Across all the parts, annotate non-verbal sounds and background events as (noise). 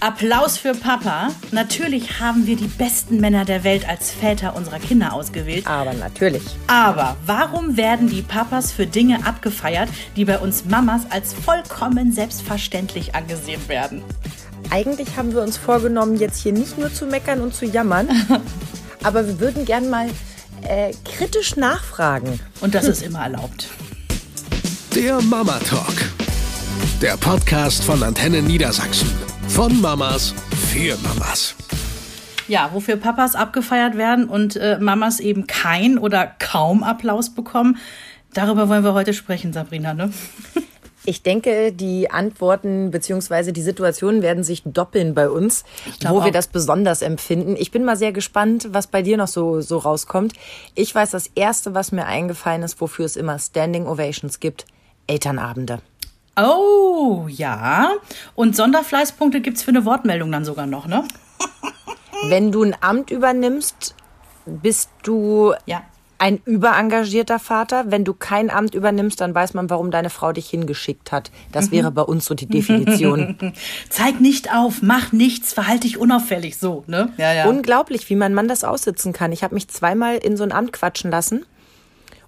Applaus für Papa. Natürlich haben wir die besten Männer der Welt als Väter unserer Kinder ausgewählt. Aber natürlich. Aber warum werden die Papas für Dinge abgefeiert, die bei uns Mamas als vollkommen selbstverständlich angesehen werden? Eigentlich haben wir uns vorgenommen, jetzt hier nicht nur zu meckern und zu jammern, (laughs) aber wir würden gern mal äh, kritisch nachfragen. Und das ist immer erlaubt. Der Mama Talk. Der Podcast von Antenne Niedersachsen. Von Mamas für Mamas. Ja, wofür Papas abgefeiert werden und äh, Mamas eben kein oder kaum Applaus bekommen. Darüber wollen wir heute sprechen, Sabrina, ne? Ich denke, die Antworten bzw. die Situationen werden sich doppeln bei uns, wo auch. wir das besonders empfinden. Ich bin mal sehr gespannt, was bei dir noch so, so rauskommt. Ich weiß, das Erste, was mir eingefallen ist, wofür es immer Standing Ovations gibt, Elternabende. Oh, ja. Und Sonderfleißpunkte gibt's für eine Wortmeldung dann sogar noch, ne? (laughs) Wenn du ein Amt übernimmst, bist du Ja. ein überengagierter Vater. Wenn du kein Amt übernimmst, dann weiß man, warum deine Frau dich hingeschickt hat. Das wäre bei uns so die Definition. (laughs) Zeig nicht auf, mach nichts, verhalte dich unauffällig so, ne? Ja, ja. Unglaublich, wie mein Mann das aussitzen kann. Ich habe mich zweimal in so ein Amt quatschen lassen.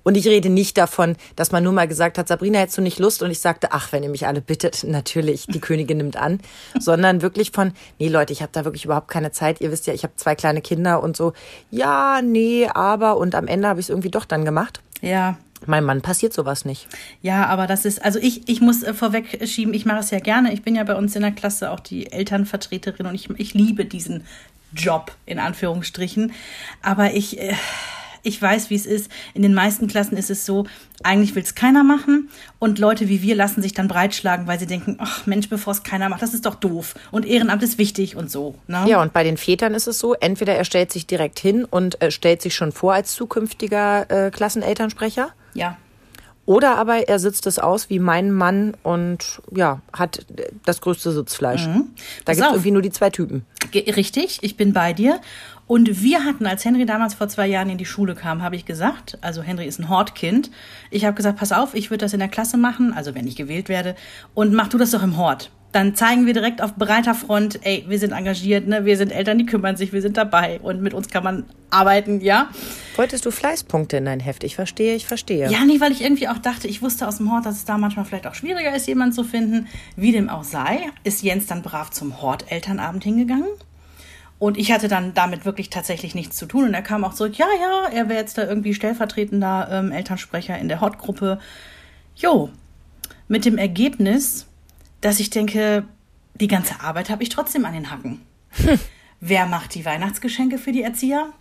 Und ich rede nicht davon, dass man nur mal gesagt hat, Sabrina, hättest du nicht Lust? Und ich sagte, ach, wenn ihr mich alle bittet, (laughs) natürlich, die Königin nimmt an. Sondern wirklich von, nee Leute, ich habe da wirklich überhaupt keine Zeit. Ihr wisst ja, ich habe zwei kleine Kinder und so, ja, nee, aber. Und am Ende habe ich es irgendwie doch dann gemacht. ja. Meinem Mann passiert sowas nicht. Ja, aber das ist, also ich, ich muss äh, vorweg schieben, ich mache es ja gerne. Ich bin ja bei uns in der Klasse auch die Elternvertreterin und ich, ich liebe diesen Job, in Anführungsstrichen. Aber ich, äh, ich weiß, wie es ist. In den meisten Klassen ist es so, eigentlich will es keiner machen und Leute wie wir lassen sich dann breitschlagen, weil sie denken, ach Mensch, bevor es keiner macht, das ist doch doof und Ehrenamt ist wichtig und so. Ne? Ja, und bei den Vätern ist es so, entweder er stellt sich direkt hin und äh, stellt sich schon vor als zukünftiger äh, Klassenelternsprecher. ja. Oder aber er sitzt es aus wie mein Mann und ja, hat das größte Sitzfleisch. Da Mhm. Pass gibt es irgendwie nur die zwei Typen. Ge- Richtig, ich bin bei dir. Und wir hatten, als Henry damals vor zwei Jahren in die Schule kam, habe ich gesagt, also Henry ist ein Hortkind. Ich habe gesagt, pass auf, ich würde das in der Klasse machen, also wenn ich gewählt werde, und mach du das doch im Hort. Dann zeigen wir direkt auf breiter Front, ey, wir sind engagiert, ne? wir sind Eltern, die kümmern sich, wir sind dabei und mit uns kann man arbeiten, ja. Wolltest du Fleißpunkte in dein Heft? Ich verstehe, ich verstehe. Ja, nee, weil ich irgendwie auch dachte, ich wusste aus dem Hort, dass es da manchmal vielleicht auch schwieriger ist, jemanden zu finden. Wie dem auch sei, ist Jens dann brav zum Hort-Elternabend hingegangen. Und ich hatte dann damit wirklich tatsächlich nichts zu tun. Und er kam auch zurück, ja, ja, er wäre jetzt da irgendwie stellvertretender ähm, Elternsprecher in der Hort-Gruppe. Jo, mit dem Ergebnis, dass ich denke, die ganze Arbeit habe ich trotzdem an den Hacken. Wer macht die Weihnachtsgeschenke für die Erzieher?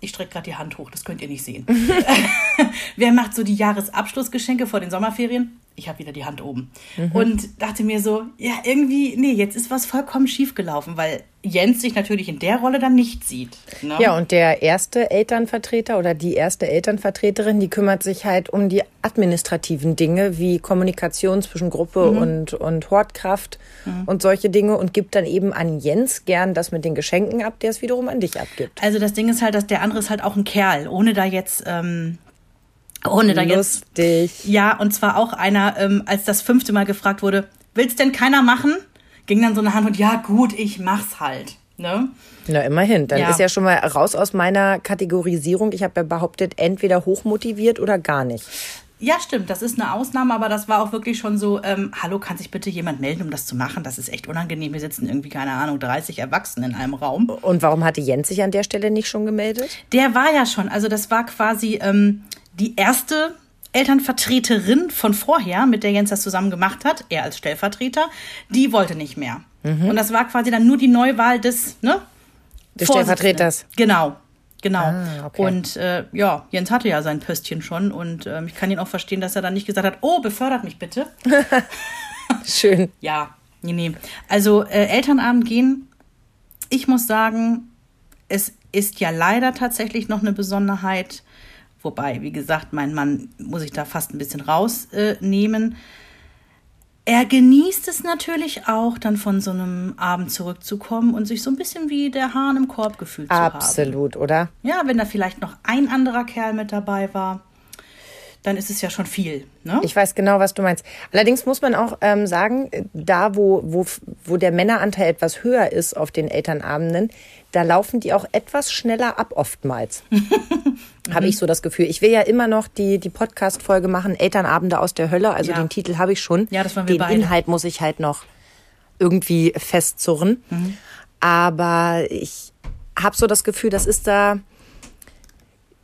Ich strecke gerade die Hand hoch, das könnt ihr nicht sehen. (laughs) (laughs) Wer macht so die Jahresabschlussgeschenke vor den Sommerferien? Ich habe wieder die Hand oben. Und dachte mir so, ja, irgendwie, nee, jetzt ist was vollkommen schief gelaufen, weil Jens sich natürlich in der Rolle dann nicht sieht. Ne? Ja, und der erste Elternvertreter oder die erste Elternvertreterin, die kümmert sich halt um die administrativen Dinge wie Kommunikation zwischen Gruppe und, und Hortkraft und solche Dinge und gibt dann eben an Jens gern das mit den Geschenken ab, der es wiederum an dich abgibt. Also das Ding ist halt, dass der andere ist halt auch ein Kerl, ohne da jetzt, ähm, ohne da jetzt Lustig. Ja, und zwar auch einer, ähm, als das fünfte Mal gefragt wurde, will's denn keiner machen? Ging dann so eine Hand und ja gut, ich mach's halt. Ne? Na, immerhin. Dann Ja. ist ja schon mal raus aus meiner Kategorisierung. Ich habe ja behauptet, entweder hochmotiviert oder gar nicht. Ja, stimmt, das ist eine Ausnahme, aber das war auch wirklich schon so, ähm, hallo, kann sich bitte jemand melden, um das zu machen? Das ist echt unangenehm. Wir sitzen irgendwie, keine Ahnung, 30 Erwachsene in einem Raum. Und warum hatte Jens sich an der Stelle nicht schon gemeldet? Der war ja schon, also das war quasi ähm, die erste Elternvertreterin von vorher, mit der Jens das zusammen gemacht hat, er als Stellvertreter, die wollte nicht mehr. Und das war quasi dann nur die Neuwahl des, ne? Des. Stellvertreters. Genau. Genau. Ah, okay. Und äh, ja, Jens hatte ja sein Pöstchen schon und ähm, ich kann ihn auch verstehen, dass er dann nicht gesagt hat, oh, befördert mich bitte. (laughs) (laughs) Schön. Ja, nee, nee. Also äh, Elternabend gehen, ich muss sagen, es ist ja leider tatsächlich noch eine Besonderheit, wobei, wie gesagt, mein Mann muss ich da fast ein bisschen rausnehmen. Äh, er genießt es natürlich auch, dann von so einem Abend zurückzukommen und sich so ein bisschen wie der Hahn im Korb gefühlt zu haben. Absolut, oder? Ja, wenn da vielleicht noch ein anderer Kerl mit dabei war, dann ist es ja schon viel. Ne? Ich weiß genau, was du meinst. Allerdings muss man auch ähm, sagen, da wo, wo, wo der Männeranteil etwas höher ist auf den Elternabenden, da laufen die auch etwas schneller ab oftmals. (laughs) habe ich so das Gefühl. Ich will ja immer noch die, die Podcast-Folge machen, Elternabende aus der Hölle. Also Ja. den Titel habe ich schon. Ja, das wollen wir Den beide. Inhalt muss ich halt noch irgendwie festzurren. Mhm. Aber ich habe so das Gefühl, das ist da.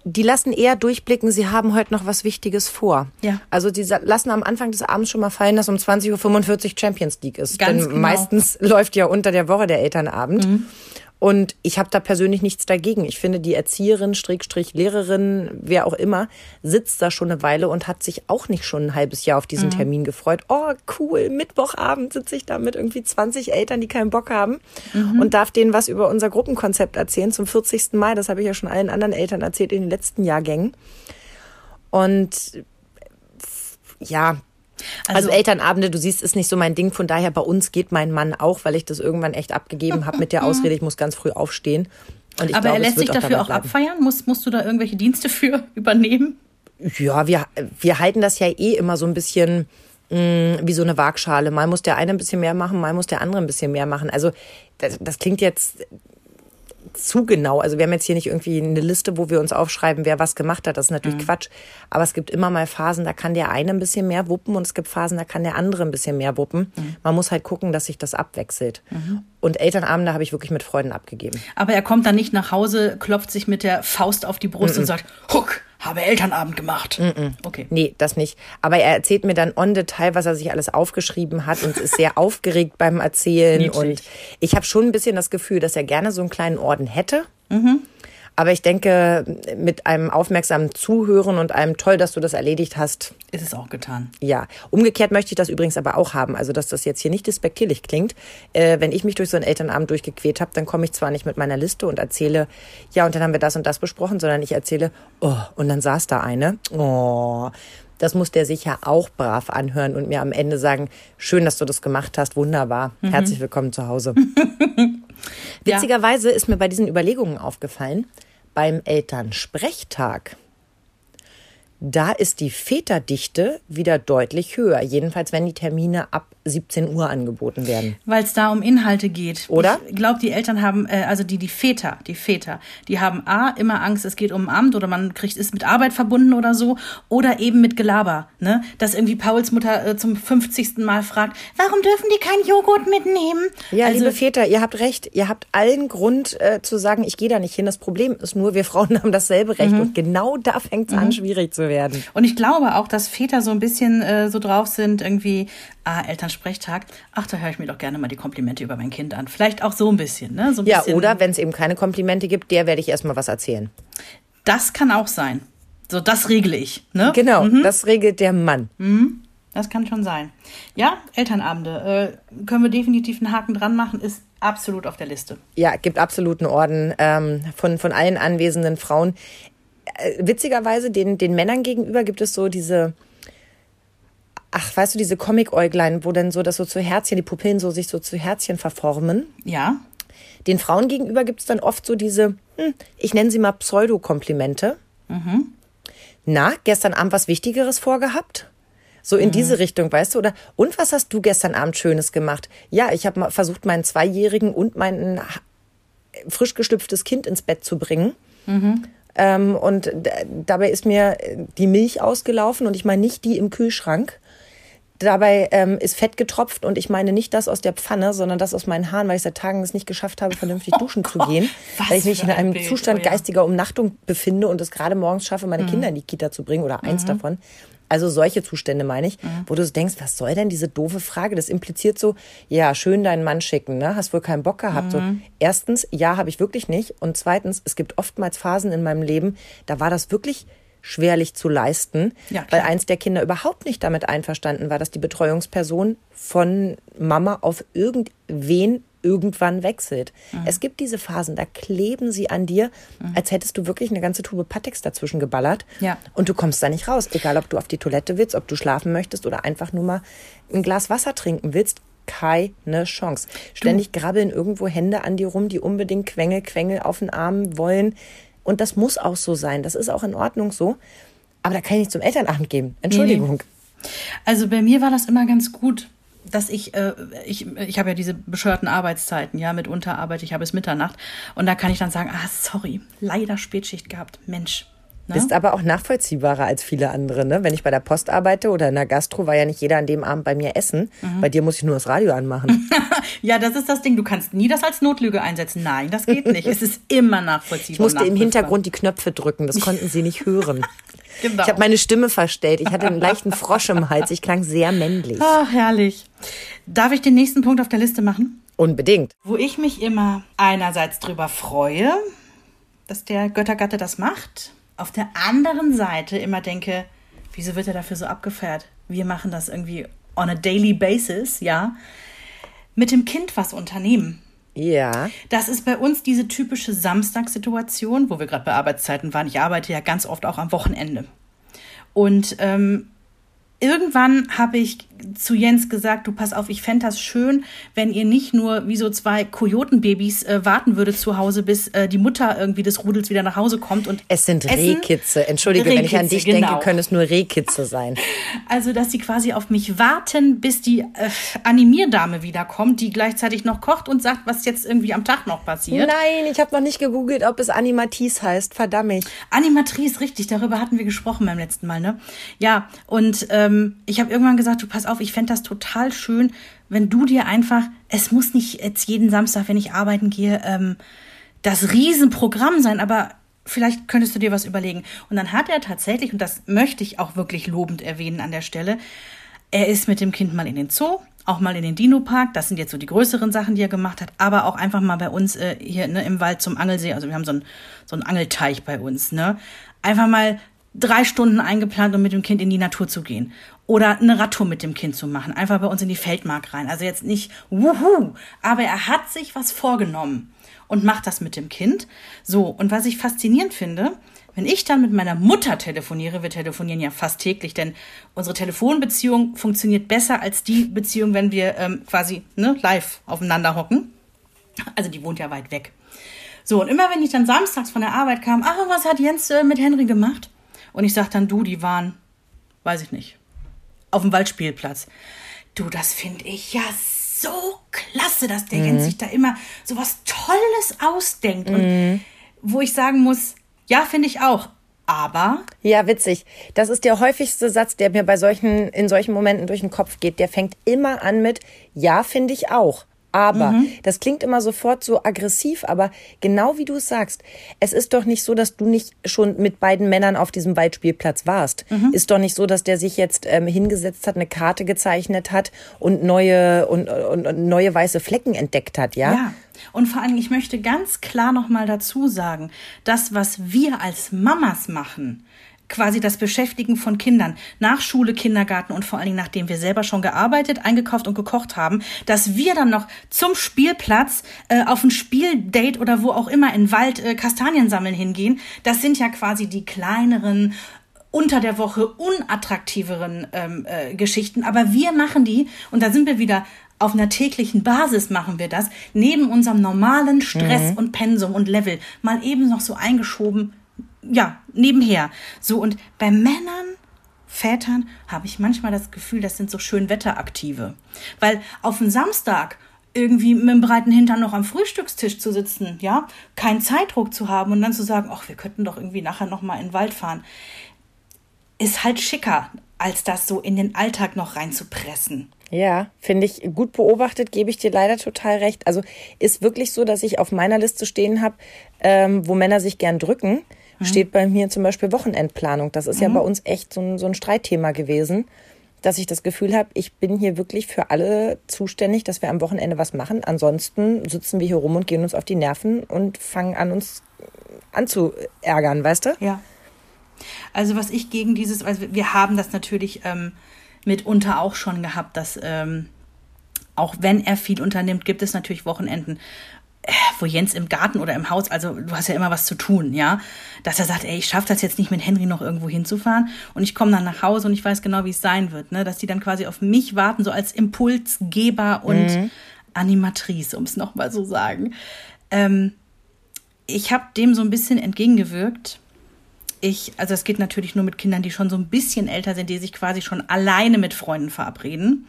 Die lassen eher durchblicken, sie haben heute noch was Wichtiges vor. Ja. Also die lassen am Anfang des Abends schon mal fallen, dass um 20.45 Uhr Champions League ist. Ganz Denn genau. meistens (laughs) läuft ja unter der Woche der Elternabend. Und ich habe da persönlich nichts dagegen. Ich finde, die Erzieherin, Strickstrich, Lehrerin, wer auch immer, sitzt da schon eine Weile und hat sich auch nicht schon ein halbes Jahr auf diesen Termin gefreut. Oh, cool, Mittwochabend sitze ich da mit irgendwie 20 Eltern, die keinen Bock haben und darf denen was über unser Gruppenkonzept erzählen zum 40. Mal. Das habe ich ja schon allen anderen Eltern erzählt in den letzten Jahrgängen. Und ja, also, Also- Elternabende, du siehst, ist nicht so mein Ding. Von daher bei uns geht mein Mann auch, weil ich das irgendwann echt abgegeben habe mit der (laughs) Ausrede, ich muss ganz früh aufstehen. Aber glaube, er lässt sich dafür auch bleiben. abfeiern? Muss, musst du da irgendwelche Dienste für (laughs) übernehmen? Ja, wir, wir halten das ja eh immer so ein bisschen mh, wie so eine Waagschale. Mal muss der eine ein bisschen mehr machen, mal muss der andere ein bisschen mehr machen. Also das, das klingt jetzt zu genau. Also wir haben jetzt hier nicht irgendwie eine Liste, wo wir uns aufschreiben, wer was gemacht hat. Das ist natürlich Quatsch. Aber es gibt immer mal Phasen, da kann der eine ein bisschen mehr wuppen und es gibt Phasen, da kann der andere ein bisschen mehr wuppen. Man muss halt gucken, dass sich das abwechselt. Und Elternabende habe ich wirklich mit Freuden abgegeben. Aber er kommt dann nicht nach Hause, klopft sich mit der Faust auf die Brust und sagt, Huck, habe Elternabend gemacht. Okay. Nee, das nicht. Aber er erzählt mir dann on Detail, was er sich alles aufgeschrieben hat und ist sehr (laughs) aufgeregt beim Erzählen. Niedlich. Und ich habe schon ein bisschen das Gefühl, dass er gerne so einen kleinen Orden hätte. Aber ich denke, mit einem aufmerksamen Zuhören und einem toll, dass du das erledigt hast, Ist es auch getan. ja. Umgekehrt möchte ich das übrigens aber auch haben. Also, dass das jetzt hier nicht despektierlich klingt. Äh, wenn ich mich durch so einen Elternabend durchgequält habe, dann komme ich zwar nicht mit meiner Liste und erzähle, ja, und dann haben wir das und das besprochen, sondern ich erzähle, oh, und dann saß da eine. Oh. Das muss der sich ja auch brav anhören und mir am Ende sagen, schön, dass du das gemacht hast, wunderbar. Herzlich willkommen zu Hause. (laughs) Witzigerweise ist mir bei diesen Überlegungen aufgefallen, beim Elternsprechtag, da ist die Väterdichte wieder deutlich höher. Jedenfalls, wenn die Termine ab 17 Uhr angeboten werden. Weil es da um Inhalte geht. Oder? Ich glaube, die Eltern haben, äh, also die, die Väter, die Väter, die haben A, immer Angst, es geht um ein Amt oder man kriegt, ist mit Arbeit verbunden oder so. Oder eben mit Gelaber, ne? Dass irgendwie Pauls Mutter äh, zum 50. Mal fragt, warum dürfen die keinen Joghurt mitnehmen? Ja, also, liebe Väter, ihr habt recht. Ihr habt allen Grund äh, zu sagen, ich gehe da nicht hin. Das Problem ist nur, wir (laughs) Frauen haben dasselbe Recht. Und genau da fängt es an, schwierig zu werden. Und ich glaube auch, dass Väter so ein bisschen äh, so drauf sind, irgendwie, ah, Elternsprechtag, ach, da höre ich mir doch gerne mal die Komplimente über mein Kind an. Vielleicht auch so ein bisschen, ne? So ein Ja, bisschen, oder wenn es eben keine Komplimente gibt, der werde ich erstmal was erzählen. Das kann auch sein. So, das regle ich, ne? Genau, das regelt der Mann. Das kann schon sein. Ja, Elternabende. Äh, können wir definitiv einen Haken dran machen, ist absolut auf der Liste. Ja, gibt absoluten Orden ähm, von, von allen anwesenden Frauen. Äh, witzigerweise, den, den Männern gegenüber gibt es so diese, ach, weißt du, diese Comic-Äuglein, wo dann so das so zu Herzchen, die Pupillen so sich so zu Herzchen verformen. Ja, Den Frauen gegenüber gibt es dann oft so diese, hm, ich nenne sie mal Pseudo-Komplimente. Na, gestern Abend was Wichtigeres vorgehabt? So in diese Richtung, weißt du? Oder und was hast du gestern Abend Schönes gemacht? Ja, ich habe mal versucht, meinen Zweijährigen und mein frisch geschlüpftes Kind ins Bett zu bringen. Ähm, und dabei ist mir die Milch ausgelaufen und ich meine nicht die im Kühlschrank. Dabei ähm, ist Fett getropft und ich meine nicht das aus der Pfanne, sondern das aus meinen Haaren, weil ich seit Tagen es nicht geschafft habe, vernünftig (laughs) duschen zu gehen. was weil ich mich für in ein einem Bild, Zustand oh ja. geistiger Umnachtung befinde und es gerade morgens schaffe, meine Mhm. Kinder in die Kita zu bringen oder eins davon. Also solche Zustände meine ich, Mhm. wo du so denkst, was soll denn diese doofe Frage? Das impliziert so, ja, schön deinen Mann schicken, ne? Hast wohl keinen Bock gehabt. So, Mhm. erstens, ja, habe ich wirklich nicht. Und zweitens, es gibt oftmals Phasen in meinem Leben, da war das wirklich schwerlich zu leisten, Ja, weil eins der Kinder überhaupt nicht damit einverstanden war, dass die Betreuungsperson von Mama auf irgendwen irgendwann wechselt. Mhm. Es gibt diese Phasen, da kleben sie an dir, als hättest du wirklich eine ganze Tube Patex dazwischen geballert. Ja. Und du kommst da nicht raus. Egal, ob du auf die Toilette willst, ob du schlafen möchtest oder einfach nur mal ein Glas Wasser trinken willst. Keine Chance. Ständig grabbeln irgendwo Hände an dir rum, die unbedingt Quengel, Quengel auf den Arm wollen. Und das muss auch so sein. Das ist auch in Ordnung so. Aber da kann ich nicht zum Elternabend gehen. Entschuldigung. Nee. Also bei mir war das immer ganz gut, dass ich, äh, ich, ich habe ja diese bescheuerten Arbeitszeiten, ja, mitunter arbeite ich habe bis Mitternacht. Und da kann ich dann sagen, ah, sorry, leider Spätschicht gehabt. Mensch, Ne? Ist aber auch nachvollziehbarer als viele andere. Ne? Wenn ich bei der Post arbeite oder in der Gastro, war ja nicht jeder an dem Abend bei mir essen. Mhm. Bei dir muss ich nur das Radio anmachen. (laughs) ja, das ist das Ding. Du kannst nie das als Notlüge einsetzen. Nein, das geht nicht. es ist immer nachvollziehbar. Ich musste im Hintergrund die Knöpfe drücken. Das konnten sie nicht hören. (laughs) Genau. Ich habe meine Stimme verstellt. Ich hatte einen leichten Frosch im Hals. Ich klang sehr männlich. Ach, herrlich. Darf ich den nächsten Punkt auf der Liste machen? Unbedingt. Wo ich mich immer einerseits drüber freue, dass der Göttergatte das macht auf der anderen Seite immer denke, wieso wird er dafür so abgefeiert? Wir machen das irgendwie on a daily basis, ja. Mit dem Kind was unternehmen. Ja. Das ist bei uns diese typische Samstagssituation, wo wir gerade bei Arbeitszeiten waren. Ich arbeite ja ganz oft auch am Wochenende. Und ähm, irgendwann habe ich zu Jens gesagt, du pass auf, ich fände das schön, wenn ihr nicht nur wie so zwei Kojotenbabys äh, warten würdet zu Hause, bis äh, die Mutter irgendwie des Rudels wieder nach Hause kommt und Es sind Rehkitze. Entschuldige, Rehkitze, wenn ich an dich genau. denke, können es nur Rehkitze sein. (laughs) Also, dass sie quasi auf mich warten, bis die äh, Animierdame wiederkommt, die gleichzeitig noch kocht und sagt, was jetzt irgendwie am Tag noch passiert. Nein, ich habe noch nicht gegoogelt, ob es Animatrice heißt. Verdammt. Animatrice, richtig, darüber hatten wir gesprochen beim letzten Mal, ne? Ja, und ähm, ich habe irgendwann gesagt, du pass auf, ich fände das total schön, wenn du dir einfach, es muss nicht jetzt jeden Samstag, wenn ich arbeiten gehe, ähm, das Riesenprogramm sein, aber vielleicht könntest du dir was überlegen. Und dann hat er tatsächlich, und das möchte ich auch wirklich lobend erwähnen an der Stelle, er ist mit dem Kind mal in den Zoo, auch mal in den Dino-Park. Das sind jetzt so die größeren Sachen, die er gemacht hat. Aber auch einfach mal bei uns äh, hier ne, im Wald zum Angelsee. Also wir haben so einen so Angelteich bei uns. Ne? Einfach mal drei Stunden eingeplant, um mit dem Kind in die Natur zu gehen oder eine Radtour mit dem Kind zu machen. Einfach bei uns in die Feldmark rein. Also jetzt nicht wuhu, aber er hat sich was vorgenommen und macht das mit dem Kind. So, und was ich faszinierend finde, wenn ich dann mit meiner Mutter telefoniere, wir telefonieren ja fast täglich, denn unsere Telefonbeziehung funktioniert besser als die Beziehung, wenn wir ähm, quasi ne, live aufeinander hocken. Also die wohnt ja weit weg. So, und immer wenn ich dann samstags von der Arbeit kam, ach, was hat Jens äh, mit Henry gemacht? Und ich sag dann, du, die waren, weiß ich nicht, auf dem Waldspielplatz. Du, das finde ich ja so klasse, dass der mhm. Jens sich da immer so was Tolles ausdenkt. Und mhm. wo ich sagen muss, ja, finde ich auch. Aber. Ja, witzig. Das ist der häufigste Satz, der mir bei solchen, in solchen Momenten durch den Kopf geht. Der fängt immer an mit, ja, finde ich auch. Aber mhm. das klingt immer sofort so aggressiv, aber genau wie du es sagst, es ist doch nicht so, dass du nicht schon mit beiden Männern auf diesem Waldspielplatz warst. Mhm. Ist doch nicht so, dass der sich jetzt ähm, hingesetzt hat, eine Karte gezeichnet hat und neue und, und, und neue weiße Flecken entdeckt hat, ja? Ja. Und vor allem, ich möchte ganz klar nochmal dazu sagen, das, was wir als Mamas machen, quasi das Beschäftigen von Kindern nach Schule, Kindergarten und vor allen Dingen nachdem wir selber schon gearbeitet, eingekauft und gekocht haben, dass wir dann noch zum Spielplatz äh, auf ein Spieldate oder wo auch immer in Wald äh, Kastanien sammeln hingehen, das sind ja quasi die kleineren unter der Woche unattraktiveren ähm, äh, Geschichten, aber wir machen die und da sind wir wieder auf einer täglichen Basis machen wir das, neben unserem normalen Stress mhm. und Pensum und Level, mal eben noch so eingeschoben ja, nebenher. So, und bei Männern, Vätern, habe ich manchmal das Gefühl, das sind so schön Wetteraktive. Weil auf dem Samstag irgendwie mit dem breiten Hintern noch am Frühstückstisch zu sitzen, ja, keinen Zeitdruck zu haben und dann zu sagen, ach, wir könnten doch irgendwie nachher noch mal in den Wald fahren, ist halt schicker, als das so in den Alltag noch reinzupressen. Ja, finde ich gut beobachtet, gebe ich dir leider total recht. Also ist wirklich so, dass ich auf meiner Liste stehen habe, ähm, wo Männer sich gern drücken mhm. steht bei mir zum Beispiel Wochenendplanung. Das ist mhm. ja bei uns echt so ein, so ein Streitthema gewesen, dass ich das Gefühl habe, ich bin hier wirklich für alle zuständig, dass wir am Wochenende was machen. Ansonsten sitzen wir hier rum und gehen uns auf die Nerven und fangen an, uns anzuärgern, weißt du? Ja. Also was ich gegen dieses, also wir haben das natürlich ähm, mitunter auch schon gehabt, dass ähm, auch wenn er viel unternimmt, gibt es natürlich Wochenenden, wo Jens im Garten oder im Haus, also du hast ja immer was zu tun, ja, dass er sagt, ey, ich schaffe das jetzt nicht mit Henry noch irgendwo hinzufahren und ich komme dann nach Hause und ich weiß genau, wie es sein wird, ne, dass die dann quasi auf mich warten, so als Impulsgeber und mhm. Animatrice, um es nochmal so sagen. Ähm, ich habe dem so ein bisschen entgegengewirkt, ich, also es geht natürlich nur mit Kindern, die schon so ein bisschen älter sind, die sich quasi schon alleine mit Freunden verabreden,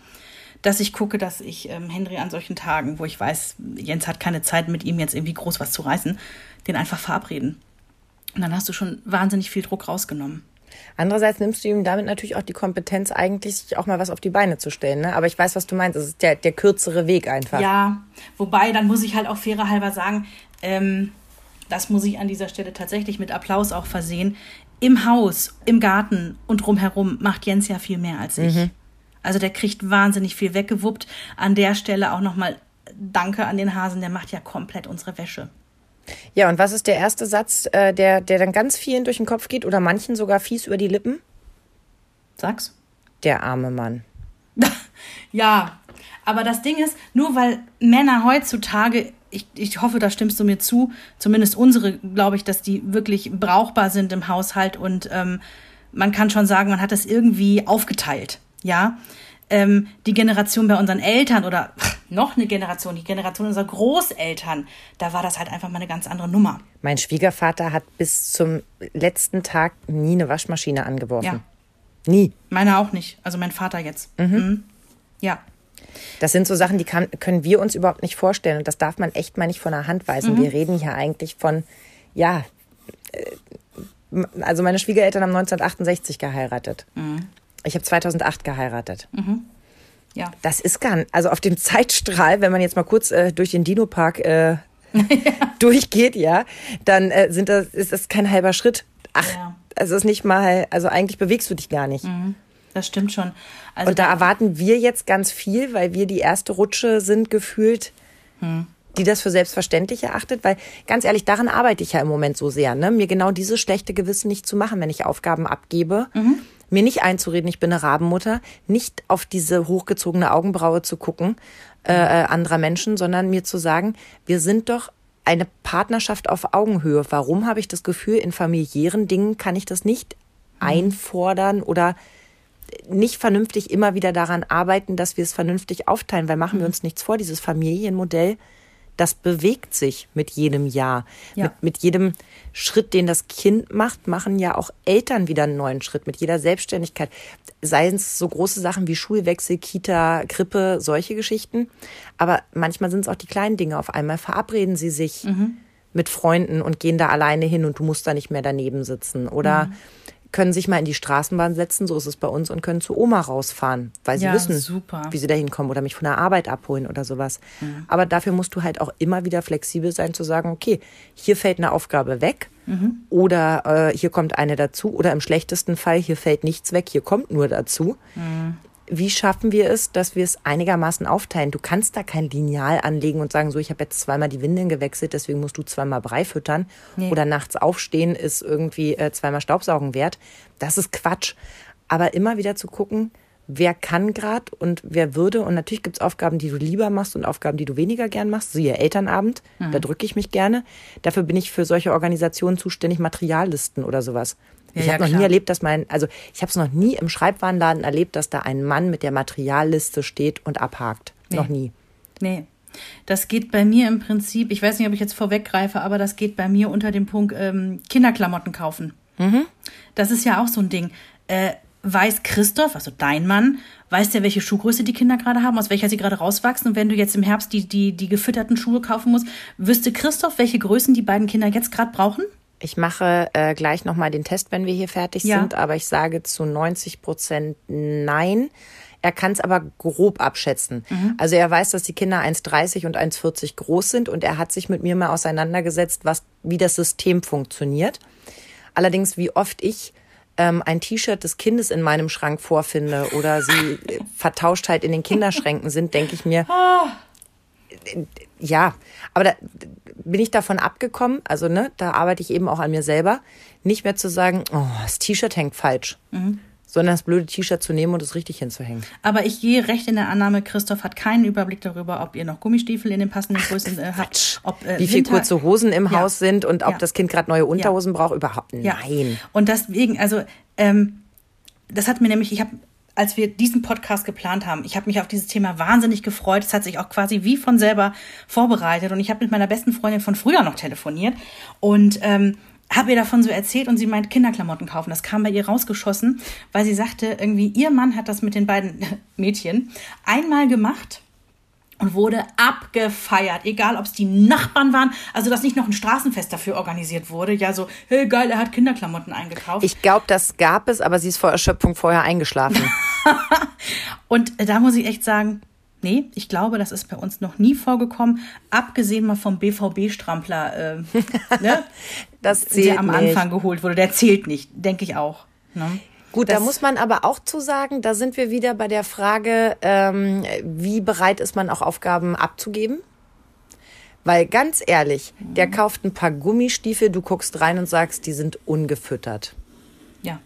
dass ich gucke, dass ich ähm, Henry an solchen Tagen, wo ich weiß, Jens hat keine Zeit, mit ihm jetzt irgendwie groß was zu reißen, den einfach verabreden. Und dann hast du schon wahnsinnig viel Druck rausgenommen. Andererseits nimmst du ihm damit natürlich auch die Kompetenz, eigentlich sich auch mal was auf die Beine zu stellen. Ne? Aber ich weiß, was du meinst. Es ist der, der kürzere Weg einfach. Ja, wobei, dann muss ich halt auch fairer halber sagen, ähm, das muss ich an dieser Stelle tatsächlich mit Applaus auch versehen. Im Haus, im Garten und drumherum macht Jens ja viel mehr als ich. Mhm. Also der kriegt wahnsinnig viel weggewuppt. An der Stelle auch nochmal Danke an den Hasen, der macht ja komplett unsere Wäsche. Ja, und was ist der erste Satz, äh, der, der dann ganz vielen durch den Kopf geht oder manchen sogar fies über die Lippen? Sag's. Der arme Mann. (laughs) ja, aber das Ding ist, nur weil Männer heutzutage, ich, ich hoffe, da stimmst du mir zu, zumindest unsere, glaube ich, dass die wirklich brauchbar sind im Haushalt und ähm, man kann schon sagen, man hat das irgendwie aufgeteilt. Ja, ähm, die Generation bei unseren Eltern oder (laughs) noch eine Generation, die Generation unserer Großeltern, da war das halt einfach mal eine ganz andere Nummer. Mein Schwiegervater hat bis zum letzten Tag nie eine Waschmaschine angeworfen. Ja. Nie. Meiner auch nicht. Also mein Vater jetzt. Mhm. Mhm. Ja. Das sind so Sachen, die kann, können wir uns überhaupt nicht vorstellen. Und das darf man echt mal nicht von der Hand weisen. Mhm. Wir reden hier eigentlich von, ja, äh, also meine Schwiegereltern haben 1968 geheiratet. Mhm. Ich habe 2008 geheiratet. Mhm. Ja. Das ist gar nicht, also auf dem Zeitstrahl, wenn man jetzt mal kurz äh, durch den Dino-Park äh, (laughs) ja. durchgeht, ja, dann äh, sind das, ist das kein halber Schritt. Ach, ja. also ist nicht mal, also eigentlich bewegst du dich gar nicht. Mhm. Das stimmt schon. Also Und da, erwarten wir jetzt ganz viel, weil wir die erste Rutsche sind gefühlt, hm. die das für selbstverständlich erachtet. Weil ganz ehrlich, daran arbeite ich ja im Moment so sehr, ne? mir genau dieses schlechte Gewissen nicht zu machen, wenn ich Aufgaben abgebe. Mhm mir nicht einzureden, ich bin eine Rabenmutter, nicht auf diese hochgezogene Augenbraue zu gucken äh, äh, anderer Menschen, sondern mir zu sagen, wir sind doch eine Partnerschaft auf Augenhöhe. Warum habe ich das Gefühl, in familiären Dingen kann ich das nicht mhm. einfordern oder nicht vernünftig immer wieder daran arbeiten, dass wir es vernünftig aufteilen, weil machen wir mhm. uns nichts vor, dieses Familienmodell das bewegt sich mit jedem Jahr. Ja. Mit, mit jedem Schritt, den das Kind macht, machen ja auch Eltern wieder einen neuen Schritt mit jeder Selbstständigkeit. Seien es so große Sachen wie Schulwechsel, Kita, Krippe, solche Geschichten. Aber manchmal sind es auch die kleinen Dinge. Auf einmal verabreden sie sich mhm. mit Freunden und gehen da alleine hin und du musst da nicht mehr daneben sitzen. Oder mhm können sich mal in die Straßenbahn setzen, so ist es bei uns, und können zu Oma rausfahren, weil sie ja, wissen, super. wie sie da hinkommen oder mich von der Arbeit abholen oder sowas. Mhm. Aber dafür musst du halt auch immer wieder flexibel sein, zu sagen, okay, hier fällt eine Aufgabe weg mhm. oder äh, hier kommt eine dazu oder im schlechtesten Fall, hier fällt nichts weg, hier kommt nur dazu. Mhm wie schaffen wir es, dass wir es einigermaßen aufteilen? Du kannst da kein Lineal anlegen und sagen, so, ich habe jetzt zweimal die Windeln gewechselt, deswegen musst du zweimal Brei füttern. Nee. Oder nachts aufstehen ist irgendwie äh, zweimal Staubsaugen wert. Das ist Quatsch. Aber immer wieder zu gucken, wer kann gerade und wer würde. Und natürlich gibt es Aufgaben, die du lieber machst und Aufgaben, die du weniger gern machst. Siehe Elternabend, mhm. da drücke ich mich gerne. Dafür bin ich für solche Organisationen zuständig, Materiallisten oder sowas. Ja, ich habe ja, noch nie erlebt, dass mein, also ich habe es noch nie im Schreibwarenladen erlebt, dass da ein Mann mit der Materialliste steht und abhakt. Nee. Noch nie. Nee. Das geht bei mir im Prinzip, ich weiß nicht, ob ich jetzt vorweggreife, aber das geht bei mir unter dem Punkt ähm, Kinderklamotten kaufen. Mhm. Das ist ja auch so ein Ding. Äh, weiß Christoph, also dein Mann, weiß der, welche Schuhgröße die Kinder gerade haben, aus welcher sie gerade rauswachsen? Und wenn du jetzt im Herbst die, die, die gefütterten Schuhe kaufen musst, wüsste Christoph, welche Größen die beiden Kinder jetzt gerade brauchen? Ich mache äh, gleich nochmal den Test, wenn wir hier fertig ja. sind, aber ich sage zu 90 Prozent nein. Er kann es aber grob abschätzen. Mhm. Also er weiß, dass die Kinder 1,30 und 1,40 groß sind und er hat sich mit mir mal auseinandergesetzt, was, wie das System funktioniert. Allerdings, wie oft ich ähm, ein T-Shirt des Kindes in meinem Schrank vorfinde oder sie vertauscht halt in den Kinderschränken sind, denke ich mir, ah. Ja, aber da, bin ich davon abgekommen, also ne, da arbeite ich eben auch an mir selber, nicht mehr zu sagen, oh, das T-Shirt hängt falsch. Mhm. Sondern das blöde T-Shirt zu nehmen und es richtig hinzuhängen. Aber ich gehe recht in der Annahme, Christoph hat keinen Überblick darüber, ob ihr noch Gummistiefel in den passenden Größen äh, habt. Ob, äh, Wie viele kurze Hosen im ja. Haus sind und ob ja. das Kind gerade neue Unterhosen ja. braucht. Überhaupt nein. Und deswegen, also ähm, das hat mir nämlich, ich habe als wir diesen Podcast geplant haben. Ich habe mich auf dieses Thema wahnsinnig gefreut. Es hat sich auch quasi wie von selber vorbereitet. Und ich habe mit meiner besten Freundin von früher noch telefoniert. Und ähm, habe ihr davon so erzählt und sie meint Kinderklamotten kaufen. Das kam bei ihr rausgeschossen, weil sie sagte, irgendwie ihr Mann hat das mit den beiden (laughs) Mädchen einmal gemacht und wurde abgefeiert, egal ob es die Nachbarn waren, also dass nicht noch ein Straßenfest dafür organisiert wurde. Ja, so, hey geil, er hat Kinderklamotten eingekauft. Ich glaube, das gab es, aber sie ist vor Erschöpfung vorher eingeschlafen. (laughs) (laughs) und da muss ich echt sagen, Nee, ich glaube, das ist bei uns noch nie vorgekommen, abgesehen mal vom BVB-Strampler, äh, (laughs) ne? das zählt der am Anfang geholt wurde. Der zählt nicht, denke ich auch. Ne? Gut, das da muss man aber auch zu sagen, da sind wir wieder bei der Frage, ähm, wie bereit ist man auch Aufgaben abzugeben? Weil ganz ehrlich, der mhm. kauft ein paar Gummistiefel, du guckst rein und sagst, die sind ungefüttert. Ja.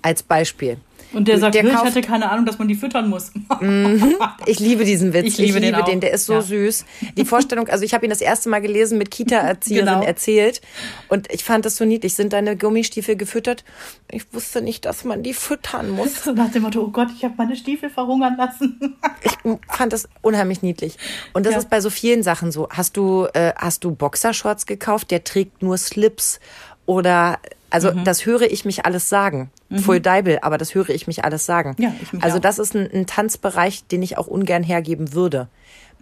Als Beispiel. Und der sagt, der ich hatte keine Ahnung, dass man die füttern muss. Mhm. Ich liebe diesen Witz. Ich liebe, ich liebe den, den, Der ist so ja. süß. Die Vorstellung, also ich habe ihn das erste Mal gelesen mit Kita-Erzieherin genau. erzählt. Und ich fand das so niedlich. Sind deine Gummistiefel gefüttert? Ich wusste nicht, dass man die füttern muss. So (laughs) nach dem Motto, oh Gott, ich habe meine Stiefel verhungern lassen. (laughs) ich fand das unheimlich niedlich. Und das ja. ist bei so vielen Sachen so. Hast du, äh, hast du Boxershorts gekauft? Der trägt nur Slips. Oder also mhm. das höre ich mich alles sagen. Mhm. Full Deibel, aber das höre ich mich alles sagen. Ja, ich mich also auch. das ist ein, ein Tanzbereich, den ich auch ungern hergeben würde.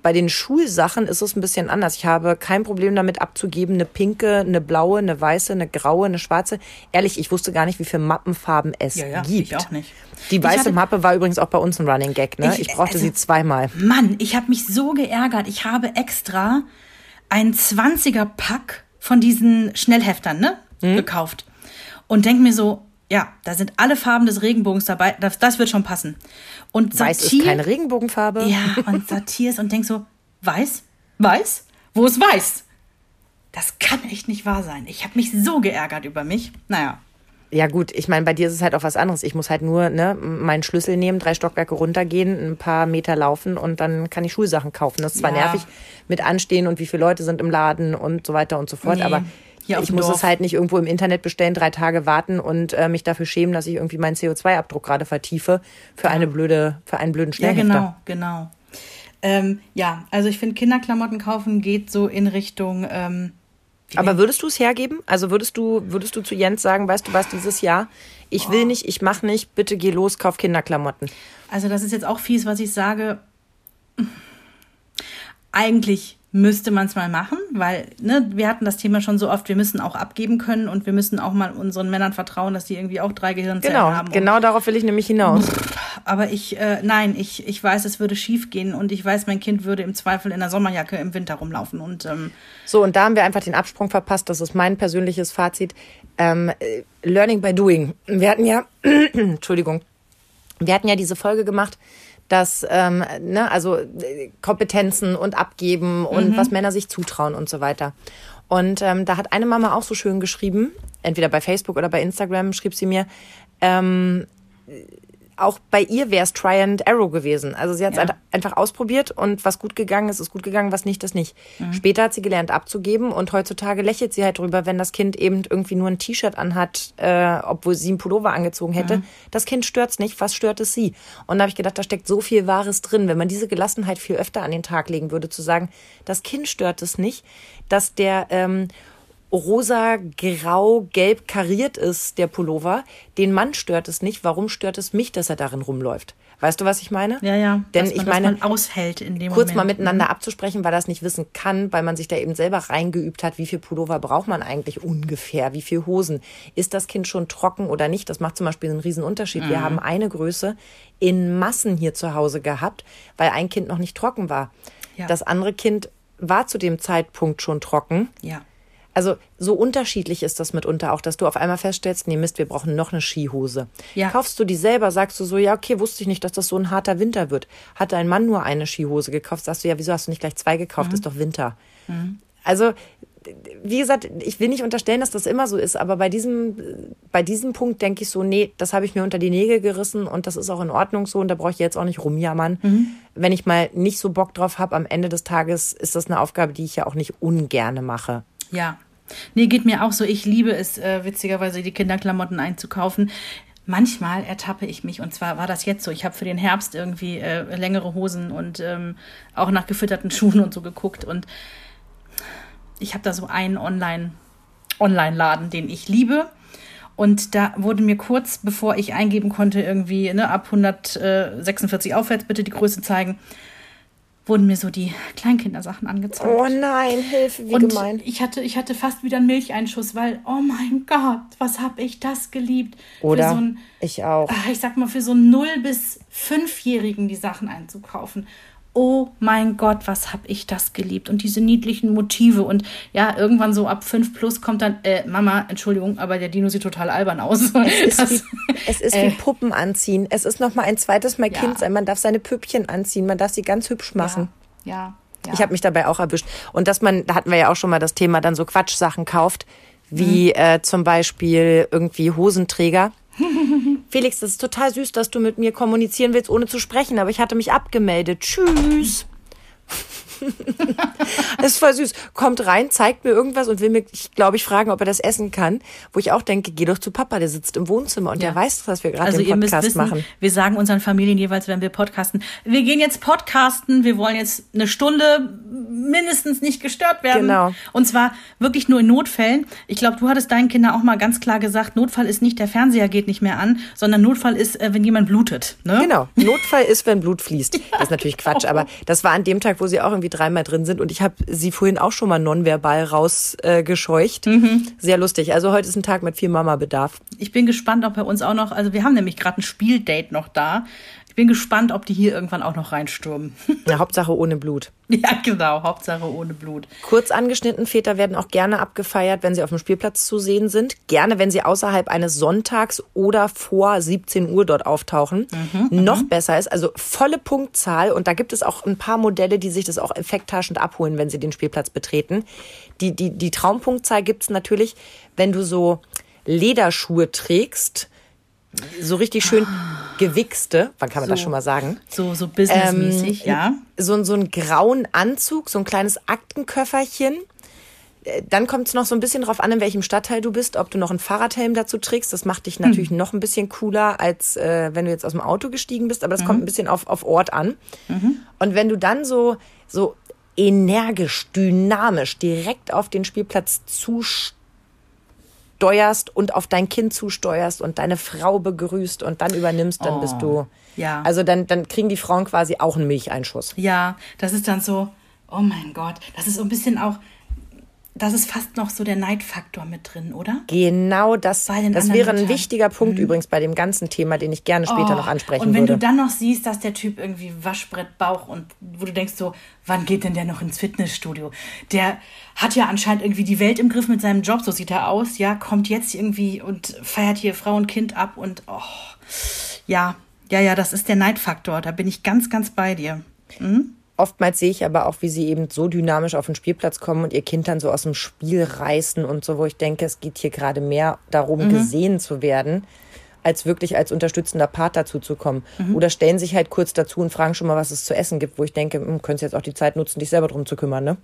Bei den Schulsachen ist es ein bisschen anders. Ich habe kein Problem damit abzugeben, eine pinke, eine blaue, eine weiße, eine graue, eine schwarze. Ehrlich, ich wusste gar nicht, wie viele Mappenfarben es ja, ja, gibt. Ich auch nicht. Die weiße hatte, Mappe war übrigens auch bei uns ein Running Gag. Ne? Ich, ich brauchte also, sie zweimal. Mann, ich habe mich so geärgert. Ich habe extra ein 20er Pack von diesen Schnellheftern ne, hm? gekauft und denke mir so, ja, da sind alle Farben des Regenbogens dabei, das, das wird schon passen. Und weiß sortier, ist keine Regenbogenfarbe. Ja, und (laughs) sortierst und denkst so, weiß, weiß, wo ist weiß? Das kann echt nicht wahr sein. Ich habe mich so geärgert über mich. Naja. Ja gut, ich meine, bei dir ist es halt auch was anderes. Ich muss halt nur ne, meinen Schlüssel nehmen, drei Stockwerke runtergehen, ein paar Meter laufen und dann kann ich Schulsachen kaufen. Das ist zwar ja. nervig mit Anstehen und wie viele Leute sind im Laden und so weiter und so fort, nee. aber hier ich muss Dorf. es halt nicht irgendwo im Internet bestellen, drei Tage warten und äh, mich dafür schämen, dass ich irgendwie meinen CO2-Abdruck gerade vertiefe für ja. eine blöde, für einen blöden Schnellhefter. Ja, genau, genau. Ähm, ja, also ich finde, Kinderklamotten kaufen geht so in Richtung. Ähm, aber würdest du es hergeben? Also würdest du, würdest du zu Jens sagen, weißt du was, dieses Jahr, ich will oh. nicht, ich mach nicht, bitte geh los, kauf Kinderklamotten. Also das ist jetzt auch fies, was ich sage. Eigentlich müsste man es mal machen, weil ne, wir hatten das Thema schon so oft, wir müssen auch abgeben können und wir müssen auch mal unseren Männern vertrauen, dass die irgendwie auch drei Gehirnzellen genau, haben. Genau, darauf will ich nämlich hinaus. Aber ich, äh, nein, ich, ich weiß, es würde schief gehen und ich weiß, mein Kind würde im Zweifel in der Sommerjacke im Winter rumlaufen. Und, ähm, so, und da haben wir einfach den Absprung verpasst. Das ist mein persönliches Fazit. Ähm, Learning by Doing. Wir hatten ja, (clears throat) Entschuldigung, wir hatten ja diese Folge gemacht dass ähm, ne, also äh, Kompetenzen und Abgeben und mhm. was Männer sich zutrauen und so weiter. Und ähm, da hat eine Mama auch so schön geschrieben, entweder bei Facebook oder bei Instagram schrieb sie mir, ähm, auch bei ihr wäre es Try and Arrow gewesen. Also sie hat es ja. einfach ausprobiert und was gut gegangen ist, ist gut gegangen, was nicht, das nicht. Mhm. Später hat sie gelernt abzugeben und heutzutage lächelt sie halt drüber, wenn das Kind eben irgendwie nur ein T-Shirt anhat, äh, obwohl sie einen Pullover angezogen hätte. Mhm. Das Kind stört's nicht, was stört es sie? Und da habe ich gedacht, da steckt so viel Wahres drin. Wenn man diese Gelassenheit viel öfter an den Tag legen würde, zu sagen, das Kind stört es nicht, dass der ähm, rosa, grau, gelb kariert ist, der Pullover. Den Mann stört es nicht. Warum stört es mich, dass er darin rumläuft? Weißt du, was ich meine? Ja, ja. Denn man, ich meine, man aushält in dem kurz Moment. mal miteinander mhm. abzusprechen, weil das nicht wissen kann, weil man sich da eben selber reingeübt hat, wie viel Pullover braucht man eigentlich ungefähr, wie viel Hosen. Ist das Kind schon trocken oder nicht? Das macht zum Beispiel einen riesen Unterschied. Mhm. Wir haben eine Größe in Massen hier zu Hause gehabt, weil ein Kind noch nicht trocken war. Ja. Das andere Kind war zu dem Zeitpunkt schon trocken. Ja also so unterschiedlich ist das mitunter auch, dass du auf einmal feststellst, nee Mist, wir brauchen noch eine Skihose. Ja. Kaufst du die selber, sagst du so, ja, okay, wusste ich nicht, dass das so ein harter Winter wird. Hat dein Mann nur eine Skihose gekauft, sagst du, ja, wieso hast du nicht gleich zwei gekauft, mhm. ist doch Winter. Mhm. Also, wie gesagt, ich will nicht unterstellen, dass das immer so ist, aber bei diesem, bei diesem Punkt denke ich so, nee, das habe ich mir unter die Nägel gerissen und das ist auch in Ordnung so und da brauche ich jetzt auch nicht rumjammern. Mhm. Wenn ich mal nicht so Bock drauf habe, am Ende des Tages ist das eine Aufgabe, die ich ja auch nicht ungerne mache. Ja. Nee, geht mir auch so. Ich liebe es, äh, witzigerweise die Kinderklamotten einzukaufen. Manchmal ertappe ich mich, und zwar war das jetzt so, ich habe für den Herbst irgendwie äh, längere Hosen und ähm, auch nach gefütterten (laughs) Schuhen und so geguckt. Und ich habe da so einen online Online-Laden, den ich liebe. Und da wurde mir kurz, bevor ich eingeben konnte, irgendwie ne, ab 146 aufwärts bitte die Größe zeigen, wurden mir so die Kleinkindersachen angezeigt. Oh nein, Hilfe, wie und gemein. Ich hatte, ich hatte fast wieder einen Milcheinschuss, weil, oh mein Gott, was hab ich das geliebt. Oder? So ein, ich auch. ah, ich sag mal, für so einen 0- bis 5-Jährigen die Sachen einzukaufen. Oh mein Gott, was hab ich das geliebt. Und diese niedlichen Motive. Und ja, irgendwann so ab 5 plus kommt dann, äh, Mama, Entschuldigung, aber der Dino sieht total albern aus. Es (laughs) ist, Das- wie, es ist äh, wie Puppen anziehen. Es ist noch mal ein zweites Mal Ja. Kind sein. Man darf seine Püppchen anziehen. Man darf sie ganz hübsch machen. Ja, ja. Ich habe mich dabei auch erwischt. Und dass man, da hatten wir ja auch schon mal das Thema, dann so Quatschsachen kauft, wie äh, zum Beispiel irgendwie Hosenträger. (laughs) Felix, das ist total süß, dass du mit mir kommunizieren willst, ohne zu sprechen, aber ich hatte mich abgemeldet. Tschüss. (laughs) das ist voll süß. Kommt rein, zeigt mir irgendwas und will mir, ich glaube ich, fragen, ob er das essen kann. Wo ich auch denke, geh doch zu Papa, der sitzt im Wohnzimmer und der weiß, dass wir gerade Also den ihr müsst Podcast wissen, machen. wir sagen unseren Familien jeweils, wenn wir podcasten, wir gehen jetzt podcasten, wir wollen jetzt eine Stunde mindestens nicht gestört werden. Genau. Und zwar wirklich nur in Notfällen. Ich glaube, du hattest deinen Kindern auch mal ganz klar gesagt, Notfall ist nicht, der Fernseher geht nicht mehr an, sondern Notfall ist, äh, wenn jemand blutet. Ne? Genau. Notfall ist, wenn Blut fließt. Das ist natürlich (laughs) Quatsch, aber das war an dem Tag, wo sie auch irgendwie dreimal drin sind und ich habe sie vorhin auch schon mal nonverbal rausgescheucht. Äh, gescheucht. Sehr lustig. Also heute ist ein Tag mit viel Mama-Bedarf. Ich bin gespannt, ob bei uns auch noch, also wir haben nämlich gerade ein Spieldate noch da. Ich bin gespannt, ob die hier irgendwann auch noch reinstürmen. (laughs) Ja, Hauptsache ohne Blut. ja, genau. Hauptsache ohne Blut. Kurz angeschnitten, Väter werden auch gerne abgefeiert, wenn sie auf dem Spielplatz zu sehen sind. Gerne, wenn sie außerhalb eines Sonntags oder vor 17 Uhr dort auftauchen. Noch besser ist, also volle Punktzahl. Und da gibt es auch ein paar Modelle, die sich das auch effekttaschend abholen, wenn sie den Spielplatz betreten. Die, die, die Traumpunktzahl gibt's natürlich, wenn du so Lederschuhe trägst, so richtig schön gewichste, wann kann man das So. schon mal sagen? So, so businessmäßig, ja. so, so einen grauen Anzug, so ein kleines Aktenköfferchen. Äh, Dann kommt es noch so ein bisschen drauf an, in welchem Stadtteil du bist, ob du noch einen Fahrradhelm dazu trägst. Das macht dich natürlich noch ein bisschen cooler, als äh, wenn du jetzt aus dem Auto gestiegen bist. Aber das kommt ein bisschen auf, auf Ort an. Und wenn du dann so, so energisch, dynamisch direkt auf den Spielplatz zusteuerst und auf dein Kind zusteuerst und deine Frau begrüßt und dann übernimmst, dann bist du. ja. Also dann, dann kriegen die Frauen quasi auch einen Milcheinschuss. Ja, das ist dann so, oh mein Gott, das ist so ein bisschen auch, das ist fast noch so der Neidfaktor mit drin, oder? Genau das. Das wäre ein. Mhm. wichtiger Punkt übrigens bei dem ganzen Thema, den ich gerne später Oh, noch ansprechen Und wenn würde. du dann noch siehst, dass der Typ irgendwie Waschbrettbauch und wo du denkst so, wann geht denn der noch ins Fitnessstudio? Der hat ja anscheinend irgendwie die Welt im Griff mit seinem Job, so sieht er aus, ja, kommt jetzt irgendwie und feiert hier Frau und Kind ab und oh, ja, ja, ja, das ist der Neidfaktor, da bin ich ganz, ganz bei dir. Oftmals sehe ich aber auch, wie sie eben so dynamisch auf den Spielplatz kommen und ihr Kind dann so aus dem Spiel reißen und so, wo ich denke, es geht hier gerade mehr darum, Mhm. gesehen zu werden, als wirklich als unterstützender Part dazu zu kommen. Mhm. Oder stellen sich halt kurz dazu und fragen schon mal, was es zu essen gibt, wo ich denke, hm, könntest jetzt auch die Zeit nutzen, dich selber drum zu kümmern, ne?